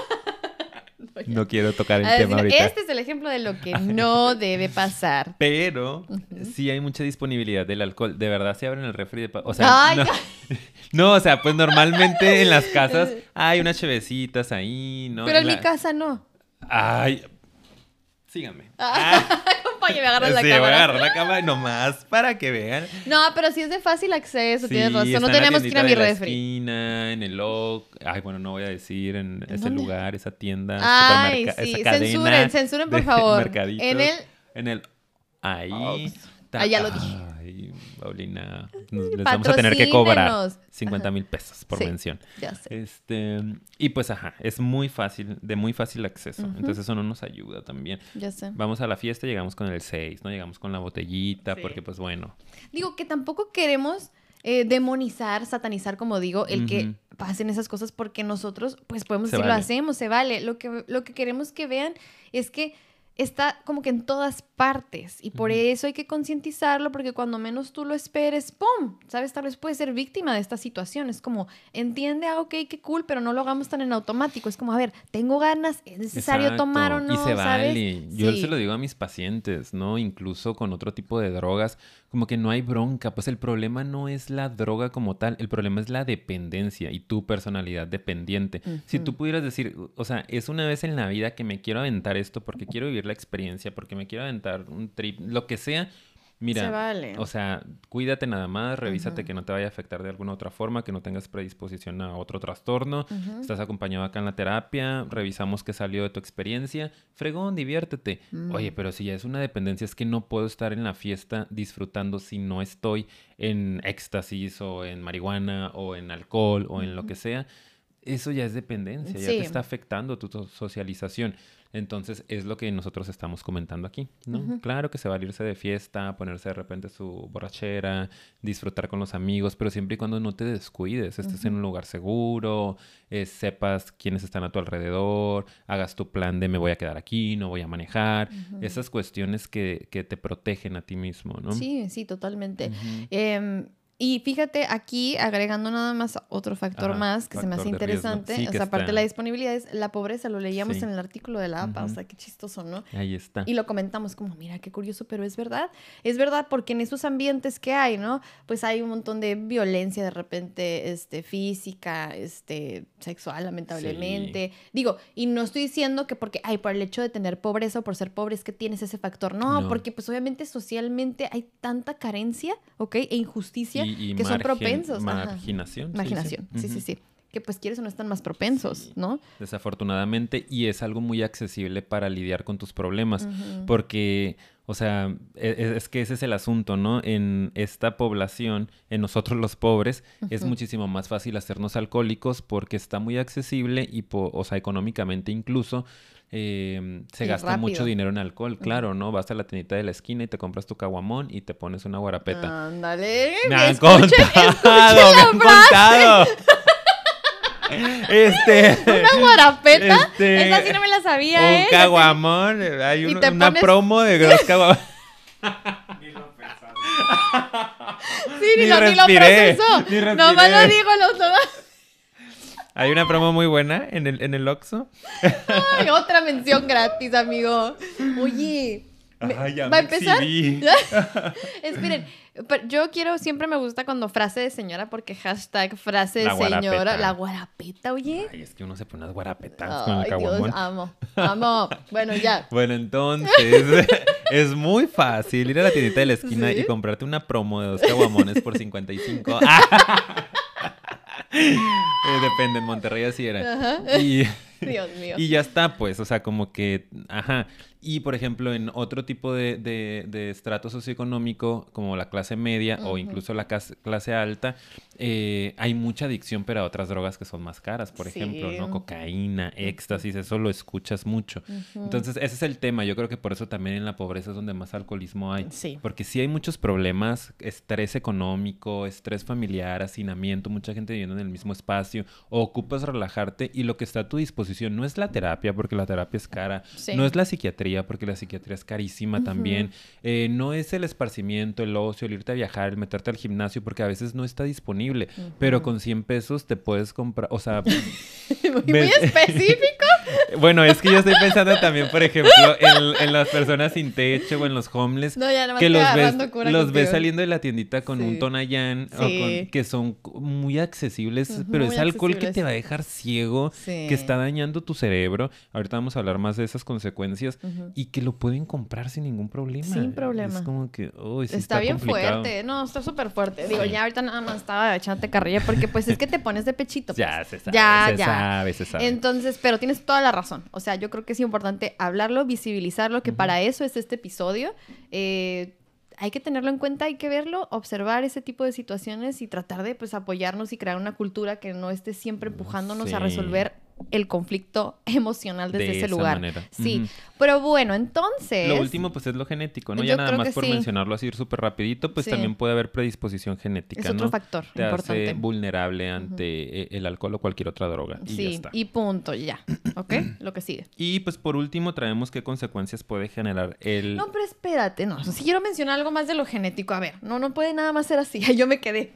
Ah, no quiero tocar el tema ahorita. este es el ejemplo de lo que no debe pasar. Pero sí hay mucha disponibilidad del alcohol. De verdad se abren el refri de... O sea, Ay, no, no, o sea, pues normalmente en las casas hay unas chevecitas ahí, ¿no? Pero en la- mi casa no. Ay, síganme. Ah, Acompáñame, me agarras la sí, voy a cámara. agarrar la cámara nomás para que vean. No, pero sí es de fácil acceso, Sí, tienes razón. No tenemos que ir a mi refri. esquina, en el Oc. Ay, bueno, no voy a decir en ese dónde? lugar, esa tienda, Ay, sí, esa censuren, censuren, por favor. En el- En el... Ahí. Ah, ya lo dije. Paulina. nos- les vamos a tener que cobrar 50 mil pesos por Sí. mención. Ya sé. Este, y pues ajá, es muy fácil, de muy fácil acceso. Entonces eso no nos ayuda también. Ya sé. Vamos a la fiesta, llegamos con el 6, ¿no? Llegamos con la botellita, Sí. porque pues bueno. Digo que tampoco queremos eh, demonizar, satanizar, como digo, el que pasen esas cosas porque nosotros, pues podemos Se decir, lo hacemos, se vale. Lo que, lo que queremos que vean es que está como que en todas partes y por eso hay que concientizarlo porque cuando menos tú lo esperes, ¡pum! ¿Sabes? Tal vez puedes ser víctima de esta situación. Es como, entiende, ah, ok, qué cool, pero no lo hagamos tan en automático. Es como, a ver, tengo ganas, es necesario Exacto, tomar o no, Y se ¿sabes? vale. Yo Sí. se lo digo a mis pacientes, ¿no? Incluso con otro tipo de drogas, como que no hay bronca. Pues el problema no es la droga como tal, el problema es la dependencia y tu personalidad dependiente. Si tú pudieras decir, o sea, es una vez en la vida que me quiero aventar esto porque quiero vivir la experiencia, porque me quiero aventar un trip, lo que sea. Mira, Se vale. o sea, cuídate nada más, revísate que no te vaya a afectar de alguna otra forma, que no tengas predisposición a otro trastorno. Estás acompañado acá en la terapia, revisamos qué salió de tu experiencia. Fregón, diviértete. Mm. Oye, pero si ya es una dependencia, es que no puedo estar en la fiesta disfrutando si no estoy en éxtasis o en marihuana o en alcohol o en lo que sea. Eso ya es dependencia, ya te está afectando tu socialización. Entonces es lo que nosotros estamos comentando aquí, ¿no? Claro que se va a irse de fiesta, ponerse de repente su borrachera, disfrutar con los amigos, pero siempre y cuando no te descuides, estés en un lugar seguro, eh, sepas quiénes están a tu alrededor, hagas tu plan de me voy a quedar aquí, no voy a manejar, esas cuestiones que, que te protegen a ti mismo, ¿no? Sí, sí, totalmente. Ujú. Y fíjate, aquí agregando nada más otro factor Ajá, más que se me hace interesante, Sí, o sea, aparte de la disponibilidad, es la pobreza, lo leíamos Sí. en el artículo de la APA, o sea, qué chistoso, ¿no? Ahí está. Y lo comentamos como, mira, qué curioso, pero es verdad. Es verdad porque en esos ambientes que hay, ¿no? Pues hay un montón de violencia de repente, este, física, este, sexual, lamentablemente. Digo, y no estoy diciendo que porque, ay, por el hecho de tener pobreza o por ser pobre es que tienes ese factor. No, No. porque pues obviamente socialmente hay tanta carencia, ¿ok? E injusticia Y- y que son propensos. ajá. Marginación. sí, sí. Imaginación, sí, sí, Ujú. sí. Que pues quieres o no están más propensos, Sí. ¿no? Desafortunadamente, y es algo muy accesible para lidiar con tus problemas. Porque, o sea, e- e- es, que ese es el asunto, ¿no? En esta población, en nosotros los pobres, es muchísimo más fácil hacernos alcohólicos porque está muy accesible y, o sea, económicamente incluso. Eh, se Y gasta mucho dinero en alcohol, claro, ¿no? Vas a la tiendita de la esquina y te compras tu caguamón y te pones una guarapeta. Ándale. Me han escuchen- contado, escuchen me han frase. contado. Este. Una guarapeta. Este, Esa sí no me la sabía, Un ¿eh? caguamón. Hay un- una pones- promo de los caguamones. Sí, ni, Ni lo, ni lo procesó. ni respiré. Nomás lo digo, lo todo. Hay una promo muy buena en el, en el Oxxo. Ay, otra mención gratis, amigo. Oye. me- Ay, ya ¿Va a empezar? Esperen, Pero yo quiero, siempre me gusta cuando frase de señora, porque hashtag frase de La señora, guarapeta. la guarapeta, oye. Ay, es que uno se pone unas guarapetas con el Ay, Dios, caguamón. amo, amo. Bueno, ya. Bueno, entonces es muy fácil ir a la tiendita de la esquina ¿Sí? y comprarte una promo de dos caguamones por 55. Eh, depende, en Monterrey así era. Ajá. Y, Dios mío. y ya está, pues, o sea, como que, ajá. Y por ejemplo, en otro tipo de, de- de estrato socioeconómico, como la clase media o incluso la clase alta, eh, hay mucha adicción, pero a otras drogas que son más caras, por ejemplo. ¿no? Cocaína, éxtasis, eso lo escuchas mucho. Entonces, ese es el tema. Yo creo que por eso también en la pobreza es donde más alcoholismo hay. Sí. Porque sí hay muchos problemas, estrés económico, estrés familiar, hacinamiento, mucha gente viviendo en el mismo espacio, o ocupas relajarte y lo que está a tu disposición no es la terapia, porque la terapia es cara, Sí. no es la psiquiatría, porque la psiquiatría es carísima también, eh, no es el esparcimiento, el ocio, el irte a viajar, el meterte al gimnasio, porque a veces no está disponible, pero con 100 pesos te puedes comprar, o sea... muy, muy específico. Bueno, es que yo estoy pensando también, por ejemplo, en, en las personas sin techo o en los homeless. No, ya nada más que los ves, los ves saliendo de la tiendita con Sí. un Tonayán o Sí. con- que son muy accesibles, pero muy es alcohol que te va a dejar ciego, Sí. que está dañando tu cerebro. Ahorita vamos a hablar más de esas consecuencias y que lo pueden comprar sin ningún problema. Sin problema. Es como que, sí está, está, bien complicado. fuerte, no, está súper fuerte. Digo, ya ahorita nada más estaba echándote carrilla porque pues es que te pones de pechito. pues. Ya se sabe, Ya, se ya. sabe, se sabe. Entonces, pero tienes toda la razón. O sea, yo creo que es importante hablarlo, visibilizarlo, que para eso es este episodio. Eh, hay que tenerlo en cuenta, hay que verlo, observar ese tipo de situaciones y tratar de pues apoyarnos y crear una cultura que no esté siempre empujándonos a resolver el conflicto emocional desde De ese esa lugar. manera. Sí, pero bueno, entonces... Lo último, pues es lo genético, ¿no? Ya nada más por sí. mencionarlo así súper rapidito, pues Sí. también puede haber predisposición genética, es otro ¿no? factor Te importante. hace vulnerable ante eh, el alcohol o cualquier otra droga. Y ya sí, está. y punto, ya. ¿Ok? Lo que sigue. Y pues por último traemos qué consecuencias puede generar el... No, pero espérate, no. Si quiero mencionar algo más de lo genético, a ver, no, no puede nada más ser así. Yo me quedé.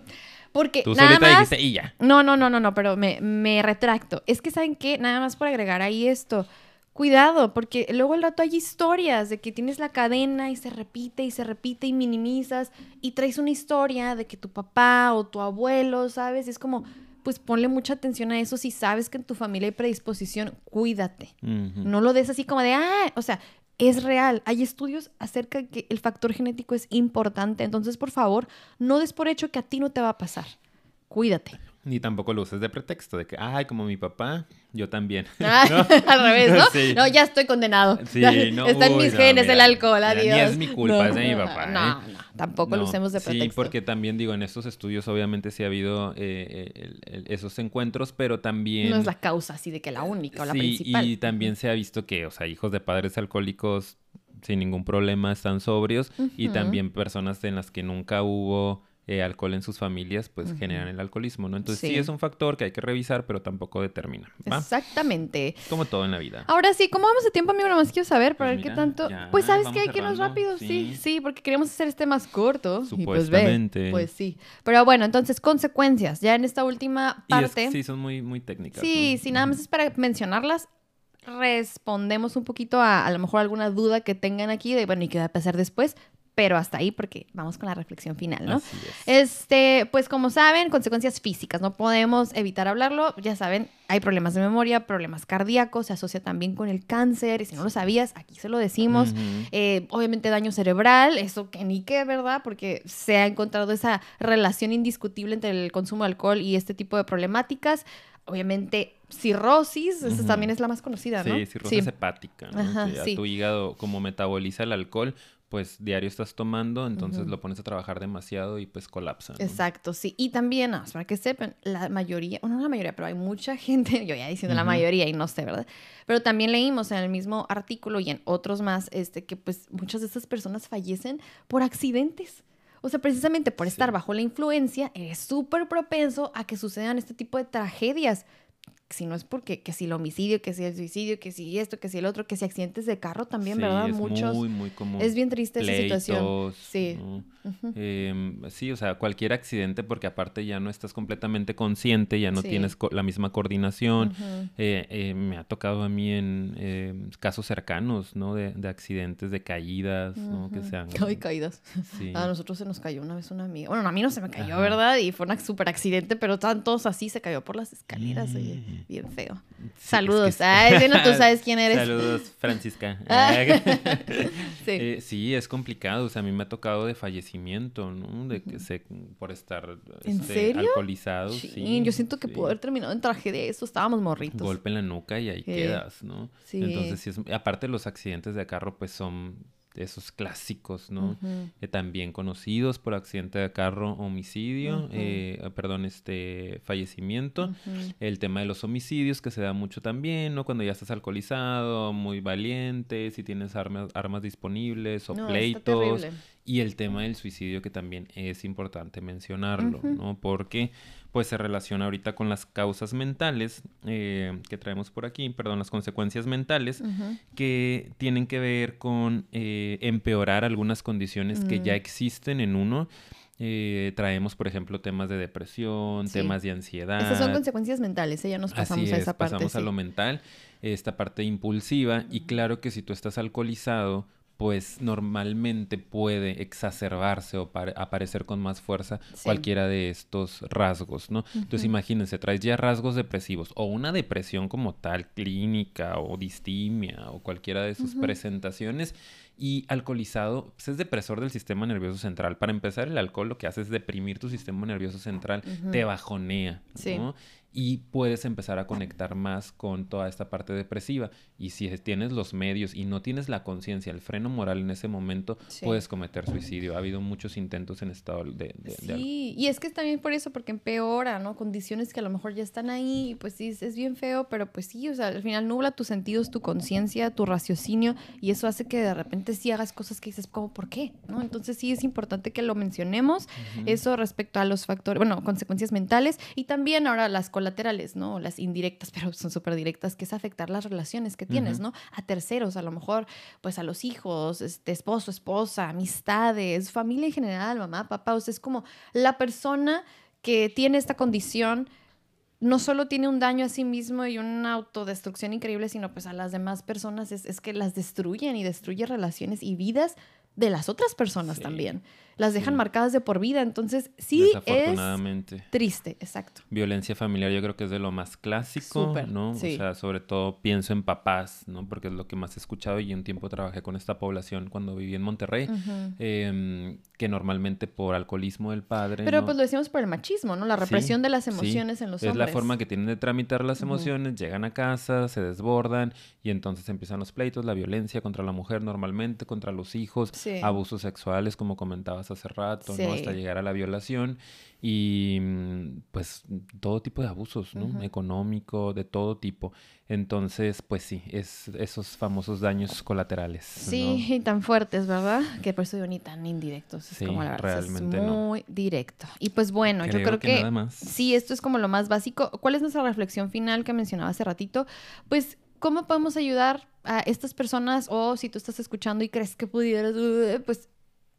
Porque Tú nada solita más. dijiste y ya. No, no, no, no, no, pero me, me retracto. Es que, ¿saben qué? Nada más por agregar ahí esto. Cuidado, porque luego al rato hay historias de que tienes la cadena y se repite y se repite y minimizas y traes una historia de que tu papá o tu abuelo, ¿sabes? Y es como, pues ponle mucha atención a eso. Si sabes que en tu familia hay predisposición, cuídate. No lo des así como de, ah, o sea, es real. Hay estudios acerca de que el factor genético es importante. Entonces, por favor, no des por hecho que a ti no te va a pasar. Cuídate. Ni tampoco lo uses de pretexto, de que, ay, como mi papá, yo también. Ah, ¿No? Al revés, ¿no? Sí. No, ya estoy condenado. Sí, no, Está en uy, mis no, genes mira, el alcohol, mira, ni es mi culpa, es de mi papá, No, ¿eh? no, tampoco lo usemos de Sí, pretexto. porque también digo, en estos estudios obviamente sí ha habido eh, el- el- esos encuentros, pero también... No es la causa así de que la única o la sí, principal. y también se ha visto que, o sea, hijos de padres alcohólicos sin ningún problema están sobrios y también personas en las que nunca hubo eh, alcohol en sus familias, pues generan el alcoholismo, ¿no? Entonces sí. Sí. es un factor que hay que revisar, pero tampoco determina, ¿va? Exactamente. Como todo en la vida. Ahora sí, ¿cómo vamos de tiempo, amigo? Nomás quiero saber para Pues ver qué tanto. ya, pues sabes que hay que irnos rápido, sí. sí. sí, porque queríamos hacer este más corto. y pues ve, Supuestamente. Pues sí. Pero bueno, entonces, consecuencias. Ya en esta última Y es- parte. sí, son muy, muy técnicas. Sí, ¿no? sí, nada más es para mencionarlas. Respondemos un poquito a a lo mejor alguna duda que tengan aquí de, bueno, ¿y qué va a pasar después? Pero hasta ahí porque vamos con la reflexión final, ¿no? Así es. Este, pues como saben, consecuencias físicas, no podemos evitar hablarlo, ya saben, hay problemas de memoria, problemas cardíacos, se asocia también con el cáncer, y si no lo sabías, aquí se lo decimos. Eh, obviamente daño cerebral, eso que ni qué, ¿verdad? Porque se ha encontrado esa relación indiscutible entre el consumo de alcohol y este tipo de problemáticas. Obviamente, cirrosis, esa también es la más conocida, ¿no? Sí, cirrosis hepática, ¿no? Ajá, que ya sí. tu hígado, como metaboliza el alcohol, pues diario estás tomando, entonces lo pones a trabajar demasiado y pues colapsa. ¿no? Exacto, sí. Y también, para que sepan, la mayoría, o no la mayoría, pero hay mucha gente, yo ya diciendo la mayoría y no sé, ¿verdad? Pero también leímos en el mismo artículo y en otros más, este, que pues muchas de estas personas fallecen por accidentes. O sea, precisamente por estar bajo la influencia, eres súper propenso a que sucedan este tipo de tragedias. Si no es porque, que si el homicidio, que si el suicidio, que si esto, que si el otro, que si accidentes de carro también, ¿verdad? Es Muchos. Muy, muy común. Es bien triste esa situación. Sí. Em, sí, o sea, cualquier accidente, porque aparte ya no estás completamente consciente, ya no tienes la misma coordinación. Eh, eh, me ha tocado a mí en em, casos cercanos, ¿no? De, accidentes, de caídas, ¿no? Que sean... Ay, caídas. A nosotros se nos cayó una vez una amiga. Bueno, a mí no se me cayó, ¿verdad? Y fue un súper accidente, pero estaban todos así, se cayó por las escaleras. Mm. Bien feo. Saludos. Ay, tú sabes quién eres. Saludos, Francisca. Ah. sí. Eh, sí, es complicado. O sea, a mí me ha tocado de fallecimiento, ¿no? De que se, por estar ¿En este, serio? alcoholizado. Sí, yo siento que pudo haber terminado en tragedia eso. Estábamos morritos. Golpe en la nuca y ahí quedas, ¿no? Sí. Entonces, sí es, aparte los accidentes de carro, pues son esos clásicos, ¿no? Eh, también conocidos por accidente de carro, homicidio, eh, perdón, este fallecimiento. El tema de los homicidios que se da mucho también, ¿no? Cuando ya estás alcoholizado, muy valiente, si tienes armas, armas disponibles o pleitos. Y el tema del suicidio que también es importante mencionarlo, ¿no? Porque pues se relaciona ahorita con las causas mentales eh, que traemos por aquí, perdón, las consecuencias mentales que tienen que ver con eh, empeorar algunas condiciones que ya mm. existen en uno. Eh, traemos, por ejemplo, temas de depresión, temas de ansiedad. Esas son consecuencias mentales, ya nos pasamos a esa parte. Pasamos a lo mental, esta parte impulsiva, y claro que si tú estás alcoholizado, pues normalmente puede exacerbarse o aparecer con más fuerza cualquiera de estos rasgos, ¿no? Entonces imagínense, traes ya rasgos depresivos o una depresión como tal, clínica o distimia o cualquiera de sus presentaciones y alcoholizado pues es depresor del sistema nervioso central. Para empezar, el alcohol lo que hace es deprimir tu sistema nervioso central, te bajonea, ¿no? Y puedes empezar a conectar más con toda esta parte depresiva. Y si tienes los medios y no tienes la conciencia, el freno moral en ese momento, puedes cometer suicidio. Ha habido muchos intentos en estado de... sí, y es que también por eso, porque empeora, ¿no? Condiciones que a lo mejor ya están ahí, pues sí, es bien feo, pero pues sí, o sea, al final nubla tus sentidos, tu conciencia, tu raciocinio, y eso hace que de repente sí hagas cosas que dices, como, ¿por qué? ¿No? Entonces sí es importante que lo mencionemos, eso respecto a los factores, bueno, consecuencias mentales, y también ahora las colaterales laterales, ¿no? Las indirectas, pero son súper directas, que es afectar las relaciones que tienes, ¿no? A terceros, a lo mejor, pues a los hijos, este, esposo, esposa, amistades, familia en general, mamá, papá. O sea, es como la persona que tiene esta condición no solo tiene un daño a sí mismo y una autodestrucción increíble, sino pues a las demás personas es, es que las destruyen y destruye relaciones y vidas de las otras personas también. Las dejan marcadas de por vida. Entonces, sí es triste, exacto. Violencia familiar yo creo que es de lo más clásico, ¿no? O sea, sobre todo pienso en papás, ¿no? Porque es lo que más he escuchado y un tiempo trabajé con esta población cuando viví en Monterrey, em, que normalmente por alcoholismo del padre... Pero pues lo decimos por el machismo, ¿no? La represión de las emociones en los hombres. Es la forma que tienen de tramitar las emociones, llegan a casa, se desbordan y entonces empiezan los pleitos, la violencia contra la mujer normalmente, contra los hijos abusos sexuales, como comentabas hace rato, ¿no? Hasta llegar a la violación y mm, pues todo tipo de abusos, ¿no? Económico, de todo tipo. Entonces, pues sí, es esos famosos daños colaterales. Sí, y tan fuertes, ¿verdad? Que por eso ni tan indirectos. Es como la verdad, es muy directo. Y pues bueno, yo creo que, que sí, esto es como lo más básico. ¿Cuál es nuestra reflexión final que mencionaba hace ratito? Pues ¿cómo podemos ayudar a estas personas? O si tú estás escuchando y crees que pudieras, uh, pues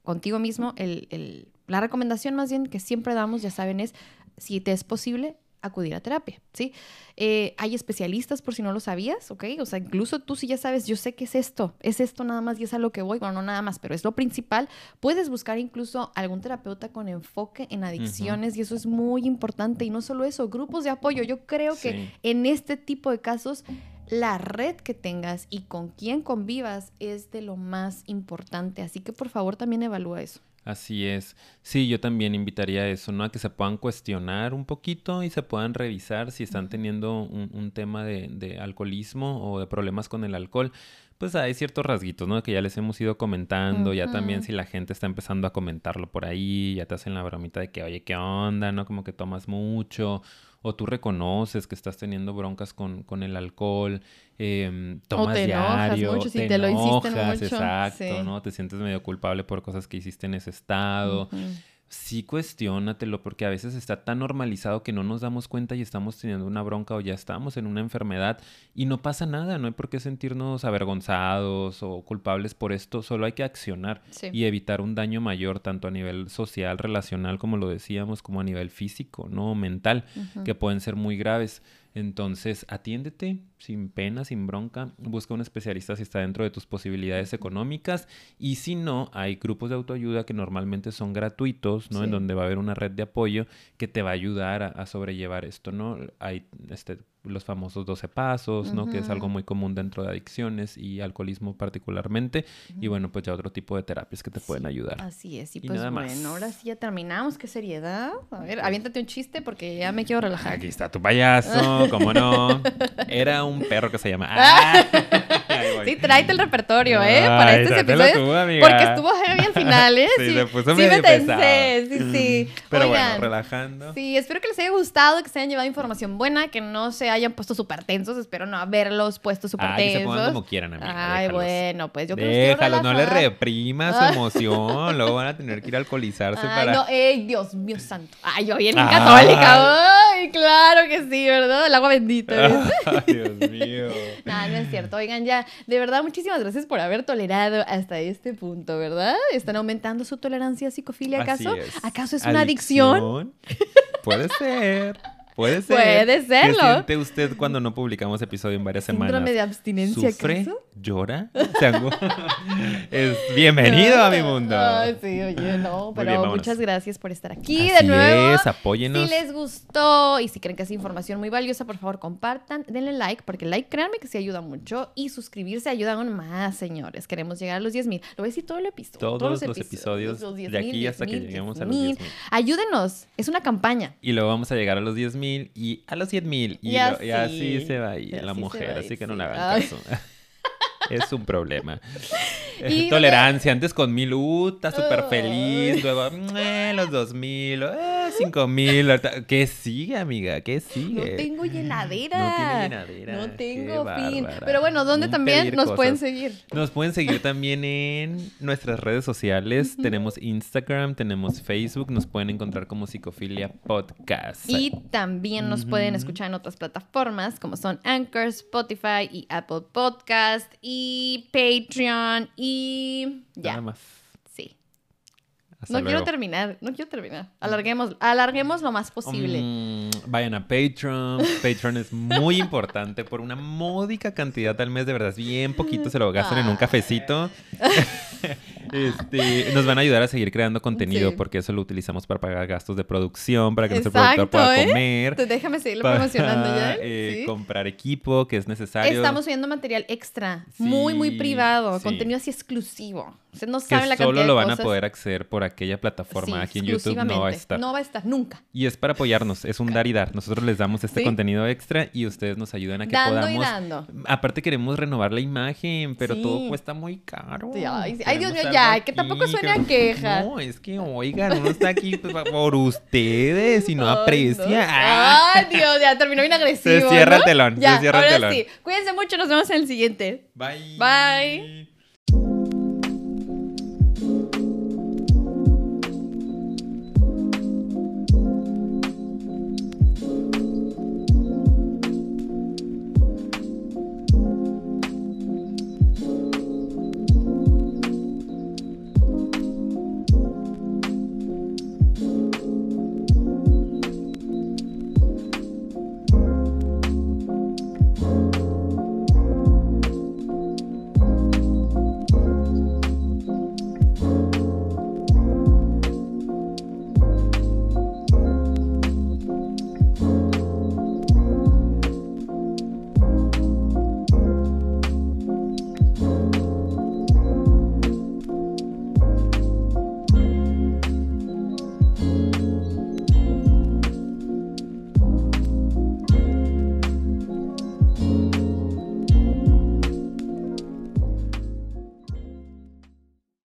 contigo mismo, el, la recomendación más bien que siempre damos, ya saben, es si te es posible, acudir a terapia, ¿sí? Eh, hay especialistas por si no lo sabías, ¿ok? O sea, incluso tú si ya sabes, yo sé que es esto, es esto nada más y es a lo que voy, bueno, no nada más, pero es lo principal, puedes buscar incluso algún terapeuta con enfoque en adicciones y eso es muy importante y no solo eso, grupos de apoyo, yo creo que en este tipo de casos la red que tengas y con quién convivas es de lo más importante. Así que por favor también evalúa eso. Así es. Sí, yo también invitaría a eso, ¿no? A que se puedan cuestionar un poquito y se puedan revisar si están teniendo un, tema de, alcoholismo o de problemas con el alcohol. Pues hay ciertos rasguitos, ¿no? Que ya les hemos ido comentando. Ya también si la gente está empezando a comentarlo por ahí, ya te hacen la bromita de que, oye, ¿qué onda? ¿No? Como que tomas mucho o tú reconoces que estás teniendo broncas con, con el alcohol, eh, tomas o te diario, mucho, si te, lo hiciste mucho. exacto, ¿no? Te sientes medio culpable por cosas que hiciste en ese estado. Sí cuestiónatelo, porque a veces está tan normalizado que no nos damos cuenta y estamos teniendo una bronca o ya estamos en una enfermedad y no pasa nada, no hay por qué sentirnos avergonzados o culpables por esto, solo hay que accionar Sí. y evitar un daño mayor tanto a nivel social, relacional, como lo decíamos, como a nivel físico, ¿no? Mental, que pueden ser muy graves. Entonces, atiéndete sin pena, sin bronca, busca un especialista si está dentro de tus posibilidades económicas y si no, hay grupos de autoayuda que normalmente son gratuitos, ¿no? En Sí. donde va a haber una red de apoyo que te va a ayudar a, a sobrellevar esto, ¿no? Hay este, los famosos 12 pasos, ¿no? Que es algo muy común dentro de adicciones y alcoholismo particularmente. Y bueno, pues ya otro tipo de terapias que te pueden ayudar. Así es, y Y pues nada más. bueno, ahora sí ya terminamos, qué seriedad. A ver, aviéntate un chiste porque ya me quiero relajar. Aquí está tu payaso, ¿cómo no? Era un perro que se llama... ¡Ah! Sí, tráete el repertorio, ¿eh? Para Ay, estos episodios. tú. Porque estuvo heavy al final, ¿eh? Sí, se puso sí medio me tensé, pesado. sí, sí. Pero Oigan, bueno, relajando. Sí, espero que les haya gustado, que se hayan llevado información buena, que no se hayan puesto súper tensos. Espero no haberlos puesto súper Ah, que se tensos. pongan como quieran, amiga. Ay, déjalos. bueno, pues yo creo que Déjalos, no les reprimas su Ah. emoción. Luego van a tener que ir a alcoholizarse Ay, para. no, ey, Dios mío santo. Ay, yo bien Ay. católica. Ay, claro que sí, ¿verdad? El agua bendita. Ay, Dios mío. No, no es cierto. Oigan, ya, de verdad, muchísimas gracias por haber tolerado hasta este punto, ¿verdad? ¿Están aumentando su tolerancia a psicofilia, Así acaso? es. ¿Acaso es una adicción? Puede ser. Puede ser. Puede serlo. ¿Qué siente usted cuando no publicamos episodio en varias semanas? ¿Síndrome de abstinencia, ¿Sufre? acaso? ¿Llora? ¿Se angu- es bienvenido a mi mundo. Ay, sí, oye, no, pero bien, muchas gracias por estar aquí Así de nuevo. es, apóyenos. Si les gustó y si creen que es información muy valiosa, por favor compartan, denle like, porque like, créanme que sí ayuda mucho. Y suscribirse ayuda aún más, señores. Queremos llegar a los 10 mil. Lo voy a decir todo el episodio. Todos los episodios los de 10,000, aquí hasta que 10,000, lleguemos a los 10,000. 10,000. Ayúdenos, es una campaña. Y luego vamos a llegar a los 10.000 y a los 100.000. Y, Y y así se va Y la mujer. Así que no le hagan caso. es un problema. Y- Eh, Tolerancia. Antes con mil, uh, está súper feliz. Luego, eh, los 2.000, eh, 5.000. ahorita- ¿Qué sigue, amiga? ¿Qué No sigue? tengo llenadera. No tiene llenadera. No Qué tengo fin. bárbara. Pero bueno, ¿dónde Un también nos pueden seguir? Nos pueden seguir también en nuestras redes sociales. Tenemos Instagram, tenemos Facebook. Nos pueden encontrar como Psicofilia Podcast. Y también nos pueden escuchar en otras plataformas como son Anchor, Spotify y Apple Podcast y Patreon y ya. Nada más. Sí. Hasta No luego. quiero terminar, no quiero terminar. Alarguemos, alarguemos lo más posible. Mm, vayan a Patreon. Patreon es muy importante por una módica cantidad al mes. De verdad, es bien poquito. Se lo gastan en un cafecito. Este, nos van a ayudar a seguir creando contenido Sí. porque eso lo utilizamos para pagar gastos de producción, para que nuestro Exacto, productor pueda ¿eh? comer. Entonces, déjame seguirlo para, promocionando ya. eh, ¿sí? comprar equipo que es necesario. Estamos subiendo material extra, muy, muy privado, contenido así exclusivo. No que saben la cantidad solo lo van a cosas. poder acceder por aquella plataforma. Aquí en YouTube no va a estar. No va a estar nunca. Y es para apoyarnos, es un dar y dar. Nosotros les damos este contenido extra y ustedes nos ayudan a que Dando podamos. y dando. Aparte queremos renovar la imagen, pero todo cuesta muy caro. Ay, Dios mío, ya, que tampoco suene a que- queja. No, es que oigan, uno está aquí pues, por ustedes y no Ay, aprecia. no. Ah. Ay, Dios, ya terminó bien agresivo. Se cierra ¿no? el telón, se Ya, cierra el ahora telón. sí. Cuídense mucho, nos vemos en el siguiente. Bye. Bye.